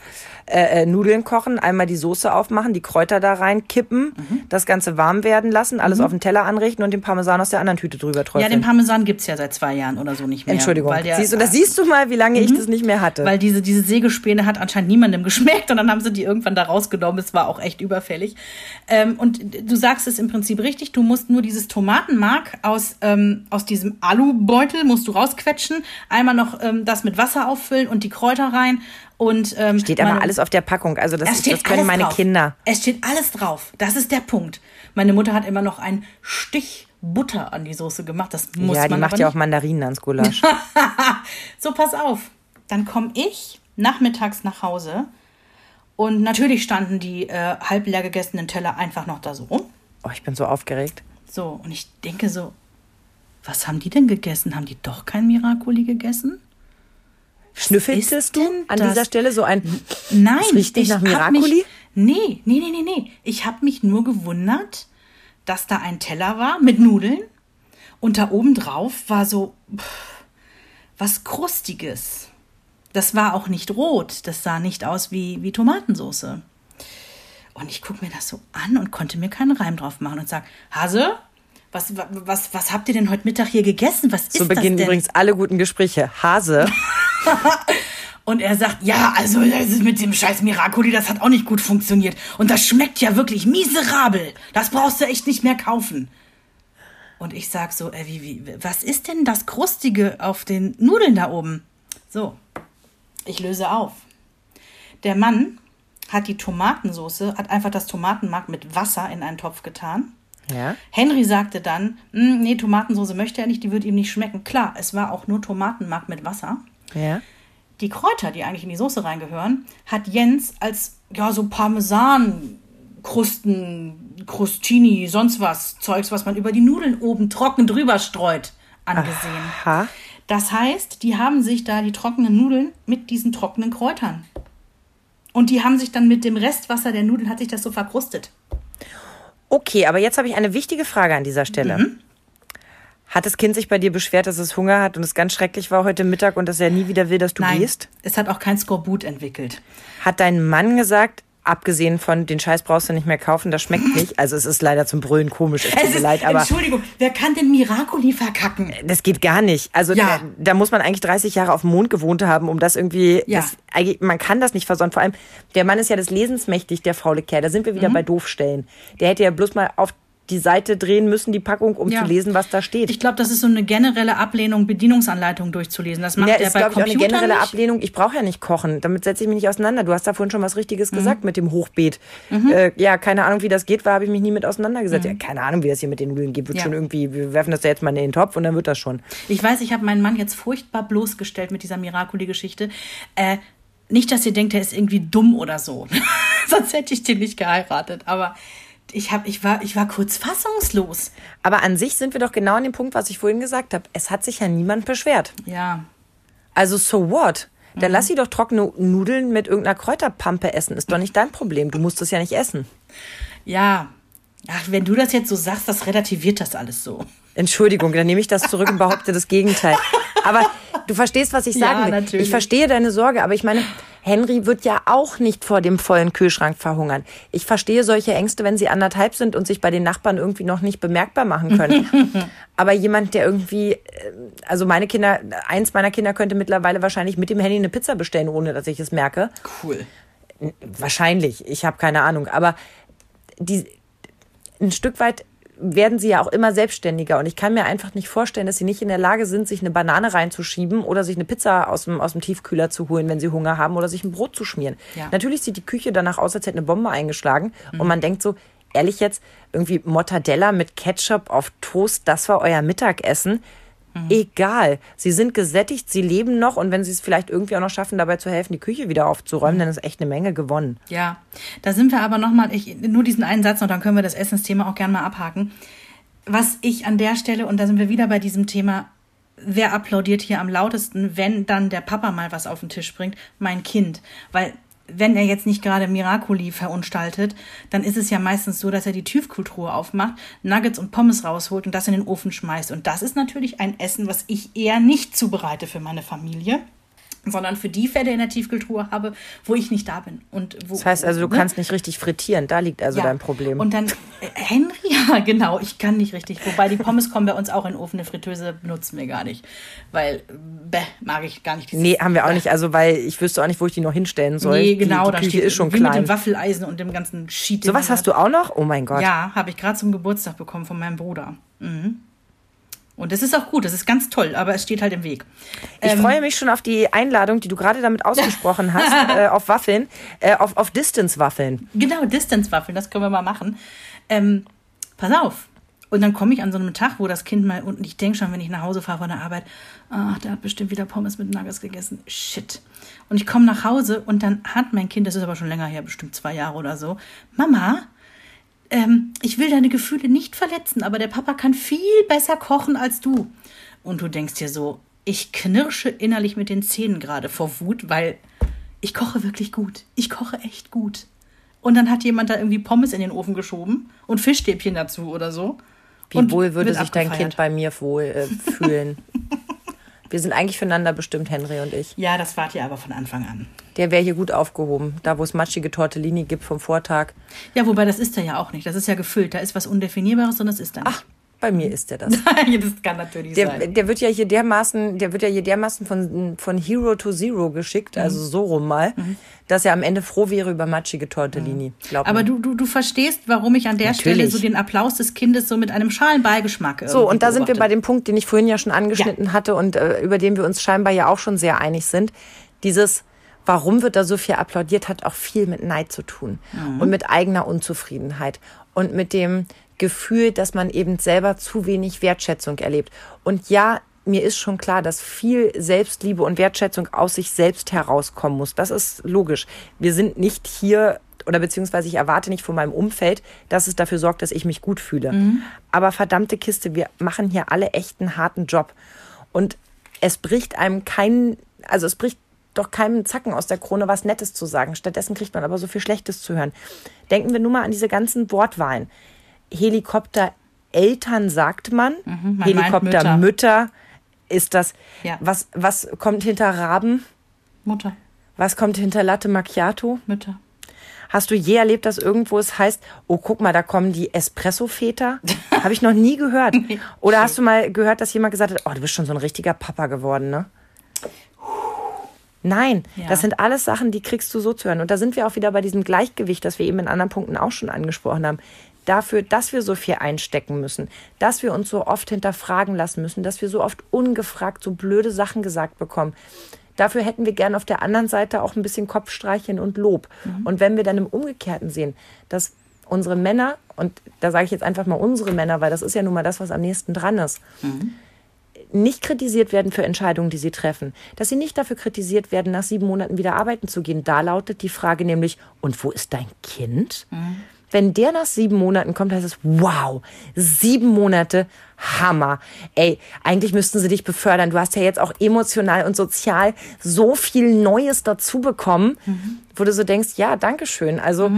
Äh, äh, Nudeln kochen, einmal die Soße aufmachen, die Kräuter da reinkippen, Mhm. das Ganze warm werden lassen, alles auf den Teller anrichten und den Parmesan aus der anderen Tüte drüber Ja, träufeln. den Parmesan gibt's ja seit zwei Jahren oder so nicht mehr. Entschuldigung. Weil der, Mhm. siehst du, da siehst du mal, wie lange ich das nicht mehr hatte. Weil diese, diese Sägespäne hat anscheinend niemandem (laughs) geschmeckt und dann haben sie die irgendwann da rausgenommen. Es war auch echt überfällig. Ähm, und du sagst es im Prinzip richtig, du musst nur dieses Tomatenmark aus, ähm, aus diesem Alubeutel musst du rausquetschen, einmal noch ähm, das mit Wasser auffüllen und die Kräuter rein. Und, ähm, Steht aber meine- alles auf der Packung. Also das, das können meine drauf. Kinder. Es steht alles drauf. Das ist der Punkt. Meine Mutter hat immer noch einen Stich Butter an die Soße gemacht. Das muss ja, die man macht ja auch Mandarinen ans Gulasch. (laughs) So, pass auf. Dann komme ich nachmittags nach Hause und natürlich standen die äh, halb leer gegessenen Teller einfach noch da so rum. oh, ich bin so aufgeregt. So, und ich denke so, was haben die denn gegessen? Haben die doch kein Miracoli gegessen? Schnüffelst ist du denn an das? dieser Stelle so ein... Nein, ich nach Miracoli? Mich, nee, nee, nee, nee, nee. Ich habe mich nur gewundert, dass da ein Teller war mit Nudeln und da oben drauf war so pff, was Krustiges. Das war auch nicht rot, das sah nicht aus wie, wie Tomatensoße. Und ich gucke mir das so an und konnte mir keinen Reim drauf machen und sag, Hase, was, was, was habt ihr denn heute Mittag hier gegessen? Was ist So das beginnen denn? übrigens alle guten Gespräche. Hase. (laughs) Und er sagt, ja, also das ist mit dem scheiß Miracoli, das hat auch nicht gut funktioniert. Und das schmeckt ja wirklich miserabel. Das brauchst du echt nicht mehr kaufen. Und ich sag so, äh, wie, wie, was ist denn das Krustige auf den Nudeln da oben? So, ich löse auf. Der Mann hat die Tomatensoße, hat einfach das Tomatenmark mit Wasser in einen Topf getan. Ja. Henry sagte dann, "Hm, nee, Tomatensoße möchte er nicht, die wird ihm nicht schmecken. Klar, es war auch nur Tomatenmark mit Wasser. Ja. Die Kräuter, die eigentlich in die Soße reingehören, hat Jens als ja so Parmesan Krusten, Crostini, sonst was Zeugs, was man über die Nudeln oben trocken drüber streut, angesehen. Ha. Das heißt, die haben sich da die trockenen Nudeln mit diesen trockenen Kräutern. Und die haben sich dann mit dem Restwasser der Nudeln hat sich das so verkrustet. Okay, aber jetzt habe ich eine wichtige Frage an dieser Stelle. Mhm. Hat das Kind sich bei dir beschwert, dass es Hunger hat und es ganz schrecklich war heute Mittag und dass er nie wieder will, dass du Nein, gehst? es hat auch kein Skorbut entwickelt. Hat dein Mann gesagt, abgesehen von den Scheiß brauchst du nicht mehr kaufen, das schmeckt nicht. Also es ist leider zum Brüllen komisch, es tut mir leid, aber Entschuldigung, wer kann denn Miracoli verkacken? das geht gar nicht. Also Ja. da, da muss man eigentlich 30 Jahre auf dem Mond gewohnt haben, um das irgendwie. Ja. Das, eigentlich- man kann das nicht versonnen. Vor allem, der Mann ist ja des Lesens mächtig, der faule Kerl. Da sind wir Mhm. wieder bei Doofstellen. Der hätte ja bloß mal auf die Seite drehen müssen, die Packung, um Ja. zu lesen, was da steht. Ich glaube, das ist so eine generelle Ablehnung, Bedienungsanleitung durchzulesen. Das macht Ja, ist, bei glaube ich, auch eine Computern generelle nicht. Ablehnung. Ich brauche ja nicht kochen. Damit setze ich mich nicht auseinander. Du hast da vorhin schon was Richtiges Mhm. gesagt mit dem Hochbeet. Äh, ja, keine Ahnung, wie das geht, weil habe ich mich nie mit auseinandergesetzt. Ja, keine Ahnung, wie das hier mit den Nudeln geht. Wird Mhm. Ja. schon irgendwie, wir werfen das ja jetzt mal in den Topf und dann wird das schon. Ich weiß, ich habe meinen Mann jetzt furchtbar bloßgestellt mit dieser Miracoli-Geschichte. Äh, nicht, dass ihr denkt, er ist irgendwie dumm oder so. (laughs) Sonst hätte ich den nicht geheiratet. Aber ich, hab, ich, war, ich war kurz fassungslos. Aber an sich sind wir doch genau an dem Punkt, was ich vorhin gesagt habe. Es hat sich ja niemand beschwert. Ja. Also so what? Mhm. Dann lass sie doch trockene Nudeln mit irgendeiner Kräuterpampe essen. Ist doch nicht dein Problem. Du musst es ja nicht essen. Ja. Ach, wenn du das jetzt so sagst, das relativiert das alles so. Entschuldigung, dann nehme ich das zurück und behaupte das Gegenteil. (laughs) Aber du verstehst, was ich Ja, sagen will. natürlich. Ich verstehe deine Sorge, aber ich meine, Henry wird ja auch nicht vor dem vollen Kühlschrank verhungern. Ich verstehe solche Ängste, wenn sie anderthalb sind und sich bei den Nachbarn irgendwie noch nicht bemerkbar machen können. (laughs) aber jemand, der irgendwie, äh, also meine Kinder, eins meiner Kinder könnte mittlerweile wahrscheinlich mit dem Handy eine Pizza bestellen, ohne dass ich es merke. Cool. Wahrscheinlich, ich habe keine Ahnung. Aber die, ein Stück weit werden sie ja auch immer selbstständiger. Und ich kann mir einfach nicht vorstellen, dass sie nicht in der Lage sind, sich eine Banane reinzuschieben oder sich eine Pizza aus dem, aus dem Tiefkühler zu holen, wenn sie Hunger haben oder sich ein Brot zu schmieren. Ja. Natürlich sieht die Küche danach aus, als hätte eine Bombe eingeschlagen. Und man denkt so, ehrlich jetzt, irgendwie Mortadella mit Ketchup auf Toast, das war euer Mittagessen. Egal. Sie sind gesättigt, sie leben noch und wenn sie es vielleicht irgendwie auch noch schaffen, dabei zu helfen, die Küche wieder aufzuräumen, dann ist echt eine Menge gewonnen. Ja, da sind wir aber nochmal, nur diesen einen Satz noch, dann können wir das Essensthema auch gerne mal abhaken. Was ich an der Stelle, und da sind wir wieder bei diesem Thema, wer applaudiert hier am lautesten, wenn dann der Papa mal was auf den Tisch bringt? Mein Kind. Weil wenn er jetzt nicht gerade Miracoli verunstaltet, dann ist es ja meistens so, dass er die Tiefkultur aufmacht, Nuggets und Pommes rausholt und das in den Ofen schmeißt. Und das ist natürlich ein Essen, was ich eher nicht zubereite für meine Familie sondern für die Fälle in der Tiefkultur habe, wo ich nicht da bin. Und wo, das heißt also, du ne? kannst nicht richtig frittieren, da liegt also Ja. dein Problem. Und dann, äh, Henry, (laughs) ja, genau, ich kann nicht richtig. Wobei die Pommes kommen bei uns auch in den Ofen, eine Fritteuse benutzen wir gar nicht. Weil, bäh, mag ich gar nicht. nee, haben wir auch bäh. nicht, also weil ich wüsste auch nicht, wo ich die noch hinstellen soll. Nee, genau, die, die Küche steht ist schon wie mit klein. dem Waffeleisen und dem ganzen Sheet. Sowas man hast du auch noch? Oh mein Gott. Ja, habe ich gerade zum Geburtstag bekommen von meinem Bruder. Mhm. Und das ist auch gut, das ist ganz toll, aber es steht halt im Weg. Ich Ähm, freue mich schon auf die Einladung, die du gerade damit ausgesprochen hast, (laughs) äh, auf Waffeln, äh, auf, auf Distance-Waffeln. Genau, Distance-Waffeln, das können wir mal machen. Ähm, pass auf. Und dann komme ich an so einem Tag, wo das Kind mal, und ich denke schon, wenn ich nach Hause fahre von der Arbeit, ach, der hat bestimmt wieder Pommes mit Nuggets gegessen. Shit. Und ich komme nach Hause und dann hat mein Kind, das ist aber schon länger her, bestimmt zwei Jahre oder so, Mama, ähm, ich will deine Gefühle nicht verletzen, aber der Papa kann viel besser kochen als du. Und du denkst dir so, ich knirsche innerlich mit den Zähnen gerade vor Wut, weil ich koche wirklich gut. Ich koche echt gut. Und dann hat jemand da irgendwie Pommes in den Ofen geschoben und Fischstäbchen dazu oder so. Wie wohl würde sich dein abgefeiert. Kind bei mir wohl äh, fühlen? (laughs) Wir sind eigentlich füreinander bestimmt, Henry und ich. Ja, das wart ihr aber von Anfang an. Der wäre hier gut aufgehoben. Da, wo es matschige Tortellini gibt vom Vortag. Ja, wobei das ist er ja auch nicht. Das ist ja gefüllt. Da ist was Undefinierbares und das ist er nicht. Ach, bei mir ist er das. (laughs) das kann natürlich Der, sein. der wird ja hier dermaßen, der wird ja hier dermaßen von, von Hero to Zero geschickt, Mhm. also so rum mal, dass er am Ende froh wäre über matschige Tortellini. Glaub Mhm. Aber du, du, du verstehst, warum ich an der Stelle Natürlich. so den Applaus des Kindes so mit einem schalen Beigeschmack So, und da sind wir bei dem Punkt, den ich vorhin ja schon angeschnitten hatte und äh, über den wir uns scheinbar ja auch schon sehr einig sind. Dieses, warum wird da so viel applaudiert, hat auch viel mit Neid zu tun und mit eigener Unzufriedenheit und mit dem Gefühl, dass man eben selber zu wenig Wertschätzung erlebt. Und ja, mir ist schon klar, dass viel Selbstliebe und Wertschätzung aus sich selbst herauskommen muss. Das ist logisch. Wir sind nicht hier oder beziehungsweise ich erwarte nicht von meinem Umfeld, dass es dafür sorgt, dass ich mich gut fühle. Aber verdammte Kiste, wir machen hier alle echt einen harten Job. Und es bricht einem kein, also es bricht doch keinem Zacken aus der Krone, was Nettes zu sagen. Stattdessen kriegt man aber so viel Schlechtes zu hören. Denken wir nur mal an diese ganzen Wortwahlen. Helikopter Eltern sagt man, man meint Helikopter Mütter. Mütter ist das. Ja. Was, was kommt hinter Raben? Mutter, Was kommt hinter Latte Macchiato? Mütter. Hast du je erlebt, dass irgendwo es heißt, oh, guck mal, da kommen die Espresso-Väter? (laughs) Habe ich noch nie gehört. Oder hast du mal gehört, dass jemand gesagt hat, oh, du bist schon so ein richtiger Papa geworden, ne? Nein, Ja. das sind alles Sachen, die kriegst du so zu hören. Und da sind wir auch wieder bei diesem Gleichgewicht, das wir eben in anderen Punkten auch schon angesprochen haben. Dafür, dass wir so viel einstecken müssen, dass wir uns so oft hinterfragen lassen müssen, dass wir so oft ungefragt so blöde Sachen gesagt bekommen. Dafür hätten wir gern auf der anderen Seite auch ein bisschen Kopfstreicheln und Lob. Und wenn wir dann im Umgekehrten sehen, dass unsere Männer, und da sage ich jetzt einfach mal unsere Männer, weil das ist ja nun mal das, was am nächsten dran ist, nicht kritisiert werden für Entscheidungen, die sie treffen. Dass sie nicht dafür kritisiert werden, nach sieben Monaten wieder arbeiten zu gehen. Da lautet die Frage nämlich, und wo ist dein Kind? Wenn der nach sieben Monaten kommt, heißt es, wow, sieben Monate, Hammer. Ey, eigentlich müssten sie dich befördern. Du hast ja jetzt auch emotional und sozial so viel Neues dazu bekommen, wo du so denkst, ja, danke schön. Also,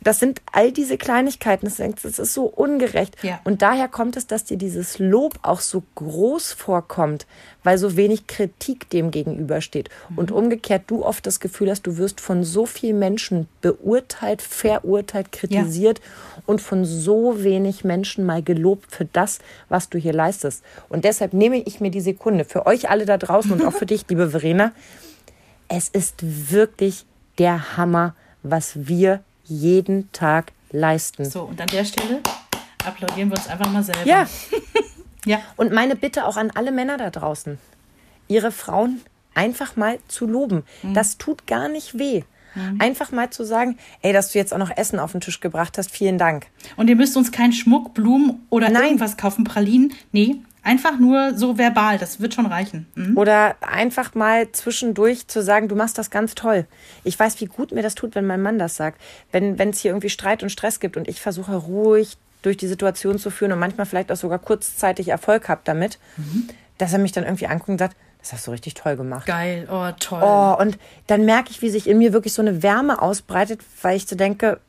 das sind all diese Kleinigkeiten. Das ist so ungerecht. Ja. Und daher kommt es, dass dir dieses Lob auch so groß vorkommt, weil so wenig Kritik dem gegenübersteht. Und umgekehrt du oft das Gefühl hast, du wirst von so vielen Menschen beurteilt, verurteilt, kritisiert und von so wenig Menschen mal gelobt für das, was du hier leistest. Und deshalb nehme ich mir die Sekunde für euch alle da draußen und auch für (laughs) dich, liebe Verena. Es ist wirklich der Hammer, was wir jeden Tag leisten. So, und an der Stelle applaudieren wir uns einfach mal selber. Ja, (laughs) Ja. und meine Bitte auch an alle Männer da draußen, ihre Frauen einfach mal zu loben. Mhm. Das tut gar nicht weh. Einfach mal zu sagen, ey, dass du jetzt auch noch Essen auf den Tisch gebracht hast, vielen Dank. Und ihr müsst uns keinen Schmuck, Blumen oder Nein. irgendwas kaufen, Pralinen. Nee, Einfach nur so verbal, das wird schon reichen. Mhm. Oder einfach mal zwischendurch zu sagen, du machst das ganz toll. Ich weiß, wie gut mir das tut, wenn mein Mann das sagt. Wenn es hier irgendwie Streit und Stress gibt und ich versuche ruhig durch die Situation zu führen und manchmal vielleicht auch sogar kurzzeitig Erfolg habe damit, mhm. dass er mich dann irgendwie anguckt und sagt, das hast du richtig toll gemacht. Geil, oh toll. Oh, und dann merke ich, wie sich in mir wirklich so eine Wärme ausbreitet, weil ich so denke,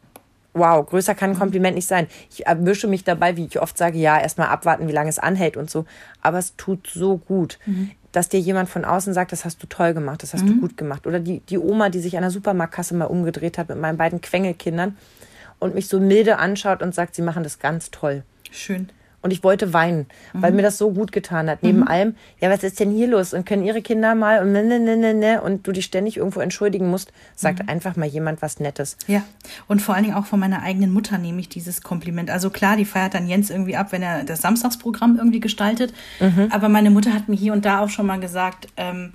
wow, größer kann ein Kompliment nicht sein. Ich erwische mich dabei, wie ich oft sage, ja, erstmal abwarten, wie lange es anhält und so. Aber es tut so gut, mhm. dass dir jemand von außen sagt, das hast du toll gemacht, das hast mhm. du gut gemacht. Oder die, die Oma, die sich an der Supermarktkasse mal umgedreht hat mit meinen beiden Quengelkindern und mich so milde anschaut und sagt, sie machen das ganz toll. Schön. Und ich wollte weinen, mhm. weil mir das so gut getan hat. Neben mhm. allem, ja, was ist denn hier los? Und können ihre Kinder mal und ne, ne, ne, ne, ne und du dich ständig irgendwo entschuldigen musst, sagt mhm. einfach mal jemand was Nettes. Ja. Und vor allen Dingen auch von meiner eigenen Mutter nehme ich dieses Kompliment. Also klar, die feiert dann Jens irgendwie ab, wenn er das Samstagsprogramm irgendwie gestaltet. Mhm. Aber meine Mutter hat mir hier und da auch schon mal gesagt, ähm,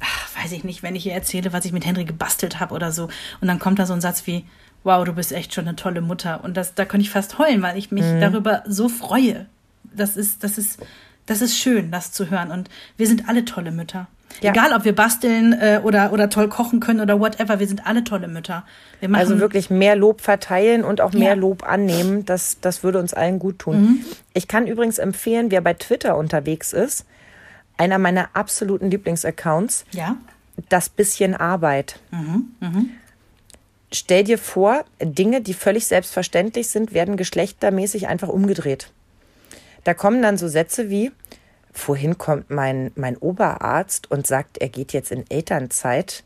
ach, weiß ich nicht, wenn ich ihr erzähle, was ich mit Henry gebastelt habe oder so. Und dann kommt da so ein Satz wie, wow, du bist echt schon eine tolle Mutter. Und das, da könnte ich fast heulen, weil ich mich mhm. darüber so freue. Das ist, das ist, das ist schön, das zu hören. Und wir sind alle tolle Mütter. Ja. Egal, ob wir basteln äh, oder, oder toll kochen können oder whatever, wir sind alle tolle Mütter. also wirklich mehr Lob verteilen und auch mehr ja. Lob annehmen, das, das würde uns allen gut tun. Mhm. Ich kann übrigens empfehlen, wer bei Twitter unterwegs ist, einer meiner absoluten Lieblingsaccounts, ja. das bisschen Arbeit. Mhm. Mhm stell dir vor, Dinge, die völlig selbstverständlich sind, werden geschlechtermäßig einfach umgedreht. Da kommen dann so Sätze wie, vorhin kommt mein, mein Oberarzt und sagt, er geht jetzt in Elternzeit.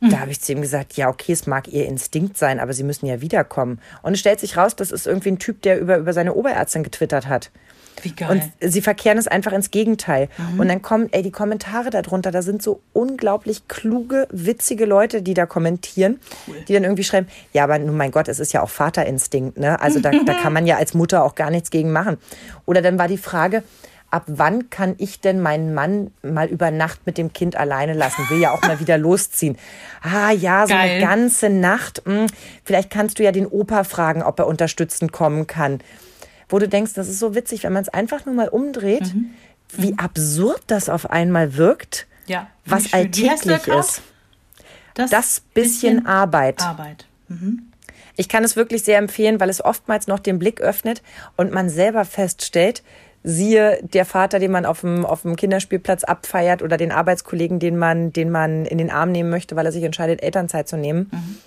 Da hm. habe ich zu ihm gesagt, ja, okay, es mag ihr Instinkt sein, aber sie müssen ja wiederkommen. Und es stellt sich raus, das ist irgendwie ein Typ, der über, über seine Oberärztin getwittert hat. Wie geil. Und sie verkehren es einfach ins Gegenteil. Mhm. Und dann kommen, ey, die Kommentare darunter, da sind so unglaublich kluge, witzige Leute, die da kommentieren, cool. die dann irgendwie schreiben, ja, aber nun mein Gott, es ist ja auch Vaterinstinkt, ne? Also da, da (laughs) kann man ja als Mutter auch gar nichts gegen machen. Oder dann war die Frage, ab wann kann ich denn meinen Mann mal über Nacht mit dem Kind alleine lassen? Will ja auch mal wieder losziehen. Ah ja, so Geil. eine ganze Nacht. Hm, vielleicht kannst du ja den Opa fragen, ob er unterstützend kommen kann wo du denkst, das ist so witzig, wenn man es einfach nur mal umdreht, mhm. wie mhm. absurd das auf einmal wirkt, ja, was alltäglich ist. Das, das bisschen, bisschen, Arbeit. Arbeit. Mhm. Ich kann es wirklich sehr empfehlen, weil es oftmals noch den Blick öffnet und man selber feststellt, siehe der Vater, den man auf dem, auf dem Kinderspielplatz abfeiert oder den Arbeitskollegen, den man, den man in den Arm nehmen möchte, weil er sich entscheidet, Elternzeit zu nehmen. Mhm.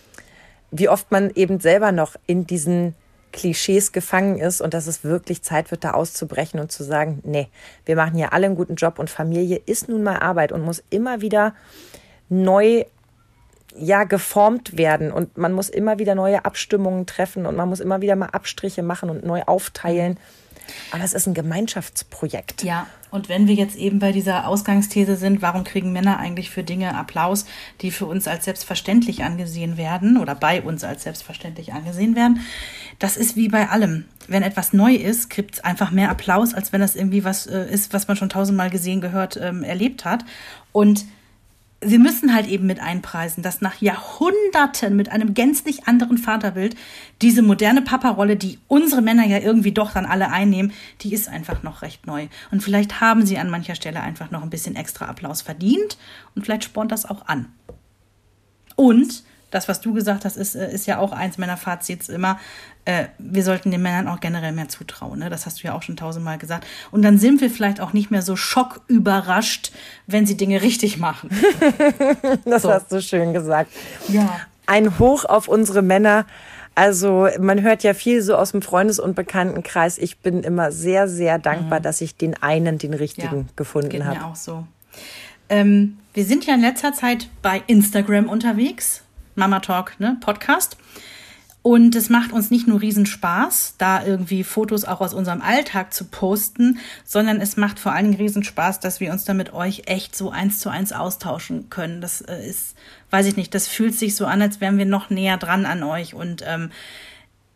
Wie oft man eben selber noch in diesen Klischees gefangen ist und dass es wirklich Zeit wird, da auszubrechen und zu sagen, nee, wir machen hier alle einen guten Job und Familie ist nun mal Arbeit und muss immer wieder neu ja geformt werden und man muss immer wieder neue Abstimmungen treffen und man muss immer wieder mal Abstriche machen und neu aufteilen. Aber es ist ein Gemeinschaftsprojekt. Ja, und wenn wir jetzt eben bei dieser Ausgangsthese sind, warum kriegen Männer eigentlich für Dinge Applaus, die für uns als selbstverständlich angesehen werden oder bei uns als selbstverständlich angesehen werden? Das ist wie bei allem. Wenn etwas neu ist, gibt es einfach mehr Applaus, als wenn das irgendwie was äh, ist, was man schon tausendmal gesehen, gehört, ähm, erlebt hat. Und wir müssen halt eben mit einpreisen, dass nach Jahrhunderten mit einem gänzlich anderen Vaterbild diese moderne Papa-Rolle, die unsere Männer ja irgendwie doch dann alle einnehmen, die ist einfach noch recht neu. Und vielleicht haben sie an mancher Stelle einfach noch ein bisschen extra Applaus verdient und vielleicht spornt das auch an. Und das, was du gesagt hast, ist, äh, ist ja auch eins meiner Fazits immer. Äh, wir sollten den Männern auch generell mehr zutrauen. Ne? Das hast du ja auch schon tausendmal gesagt. Und dann sind wir vielleicht auch nicht mehr so schocküberrascht, wenn sie Dinge richtig machen. (laughs) das so. hast du schön gesagt. Ja. Ein Hoch auf unsere Männer. Also man hört ja viel so aus dem Freundes- und Bekanntenkreis. Ich bin immer sehr, sehr dankbar, mhm. dass ich den einen, den richtigen, ja, gefunden habe. Mir auch so. Ähm, wir sind ja in letzter Zeit bei Instagram unterwegs. Mama Talk, ne, Podcast. Und es macht uns nicht nur Riesenspaß, da irgendwie Fotos auch aus unserem Alltag zu posten, sondern es macht vor allen Dingen Riesenspaß, dass wir uns da mit euch echt so eins zu eins austauschen können. Das äh, ist, weiß ich nicht, das fühlt sich so an, als wären wir noch näher dran an euch. Und ähm,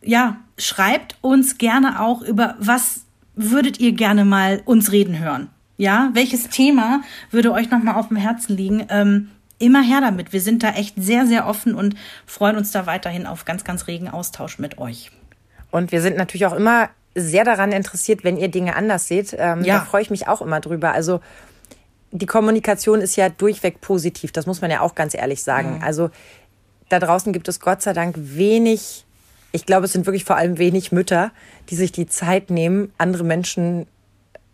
ja, schreibt uns gerne auch über was würdet ihr gerne mal uns reden hören. Ja, welches Thema würde euch nochmal auf dem Herzen liegen? Ähm, immer her damit. Wir sind da echt sehr, sehr offen und freuen uns da weiterhin auf ganz, ganz regen Austausch mit euch. Und wir sind natürlich auch immer sehr daran interessiert, wenn ihr Dinge anders seht. Ähm, Ja. Da freue ich mich auch immer drüber. Also die Kommunikation ist ja durchweg positiv, das muss man ja auch ganz ehrlich sagen. Also da draußen gibt es Gott sei Dank wenig, ich glaube, es sind wirklich vor allem wenig Mütter, die sich die Zeit nehmen, andere Menschen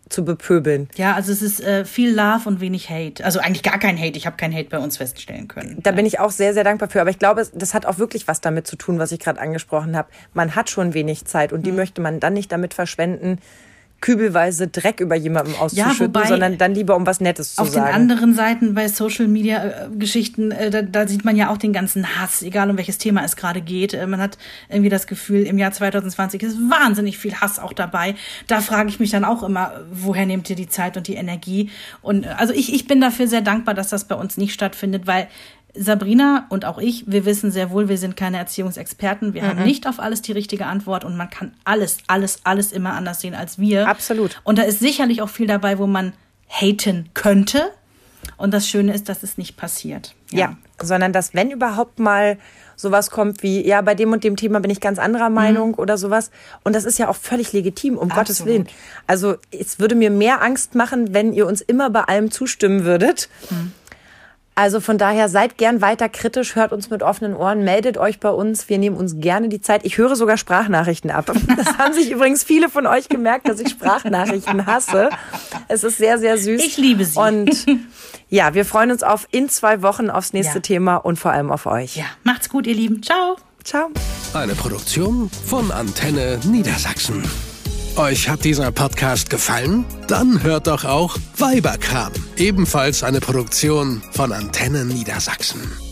zu bepöbeln. Ja, also es ist äh, viel Love und wenig Hate. Also eigentlich gar kein Hate. Ich habe kein Hate bei uns feststellen können. Da bin ich auch sehr, sehr dankbar für. Aber ich glaube, das hat auch wirklich was damit zu tun, was ich gerade angesprochen habe. Man hat schon wenig Zeit Mhm. und die möchte man dann nicht damit verschwenden, kübelweise Dreck über jemanden auszuschütten, wobei- sondern dann lieber um was Nettes zu Auf sagen. den anderen Seiten bei Social Media äh, Geschichten, äh, da, da sieht man ja auch den ganzen Hass, egal um welches Thema es gerade geht. Äh, man hat irgendwie das Gefühl, im Jahr 2020 ist wahnsinnig viel Hass auch dabei. Da frage ich mich dann auch immer, woher nehmt ihr die Zeit und die Energie? Und äh, also ich, ich bin dafür sehr dankbar, dass das bei uns nicht stattfindet, weil Sabrina und auch ich, wir wissen sehr wohl, wir sind keine Erziehungsexperten. Wir haben nicht auf alles die richtige Antwort und man kann alles, alles, alles immer anders sehen als wir. Absolut. Und da ist sicherlich auch viel dabei, wo man haten könnte. Und das Schöne ist, dass es nicht passiert. Ja. sondern dass wenn überhaupt mal sowas kommt wie, ja, bei dem und dem Thema bin ich ganz anderer Meinung oder sowas. Und das ist ja auch völlig legitim, um Gottes Absolut. Willen. Also es würde mir mehr Angst machen, wenn ihr uns immer bei allem zustimmen würdet. Also von daher seid gern weiter kritisch, hört uns mit offenen Ohren, meldet euch bei uns. Wir nehmen uns gerne die Zeit. Ich höre sogar Sprachnachrichten ab. (laughs) Das haben sich übrigens viele von euch gemerkt, dass ich Sprachnachrichten hasse. Es ist sehr, sehr süß. Ich liebe sie. Und (laughs) ja, wir freuen uns auf in zwei Wochen aufs nächste Ja. Thema und vor allem auf euch. Ja, macht's gut, ihr Lieben. Ciao. Ciao. Eine Produktion von Antenne Niedersachsen. Euch hat dieser Podcast gefallen? Dann hört doch auch Weiberkram, ebenfalls eine Produktion von Antenne Niedersachsen.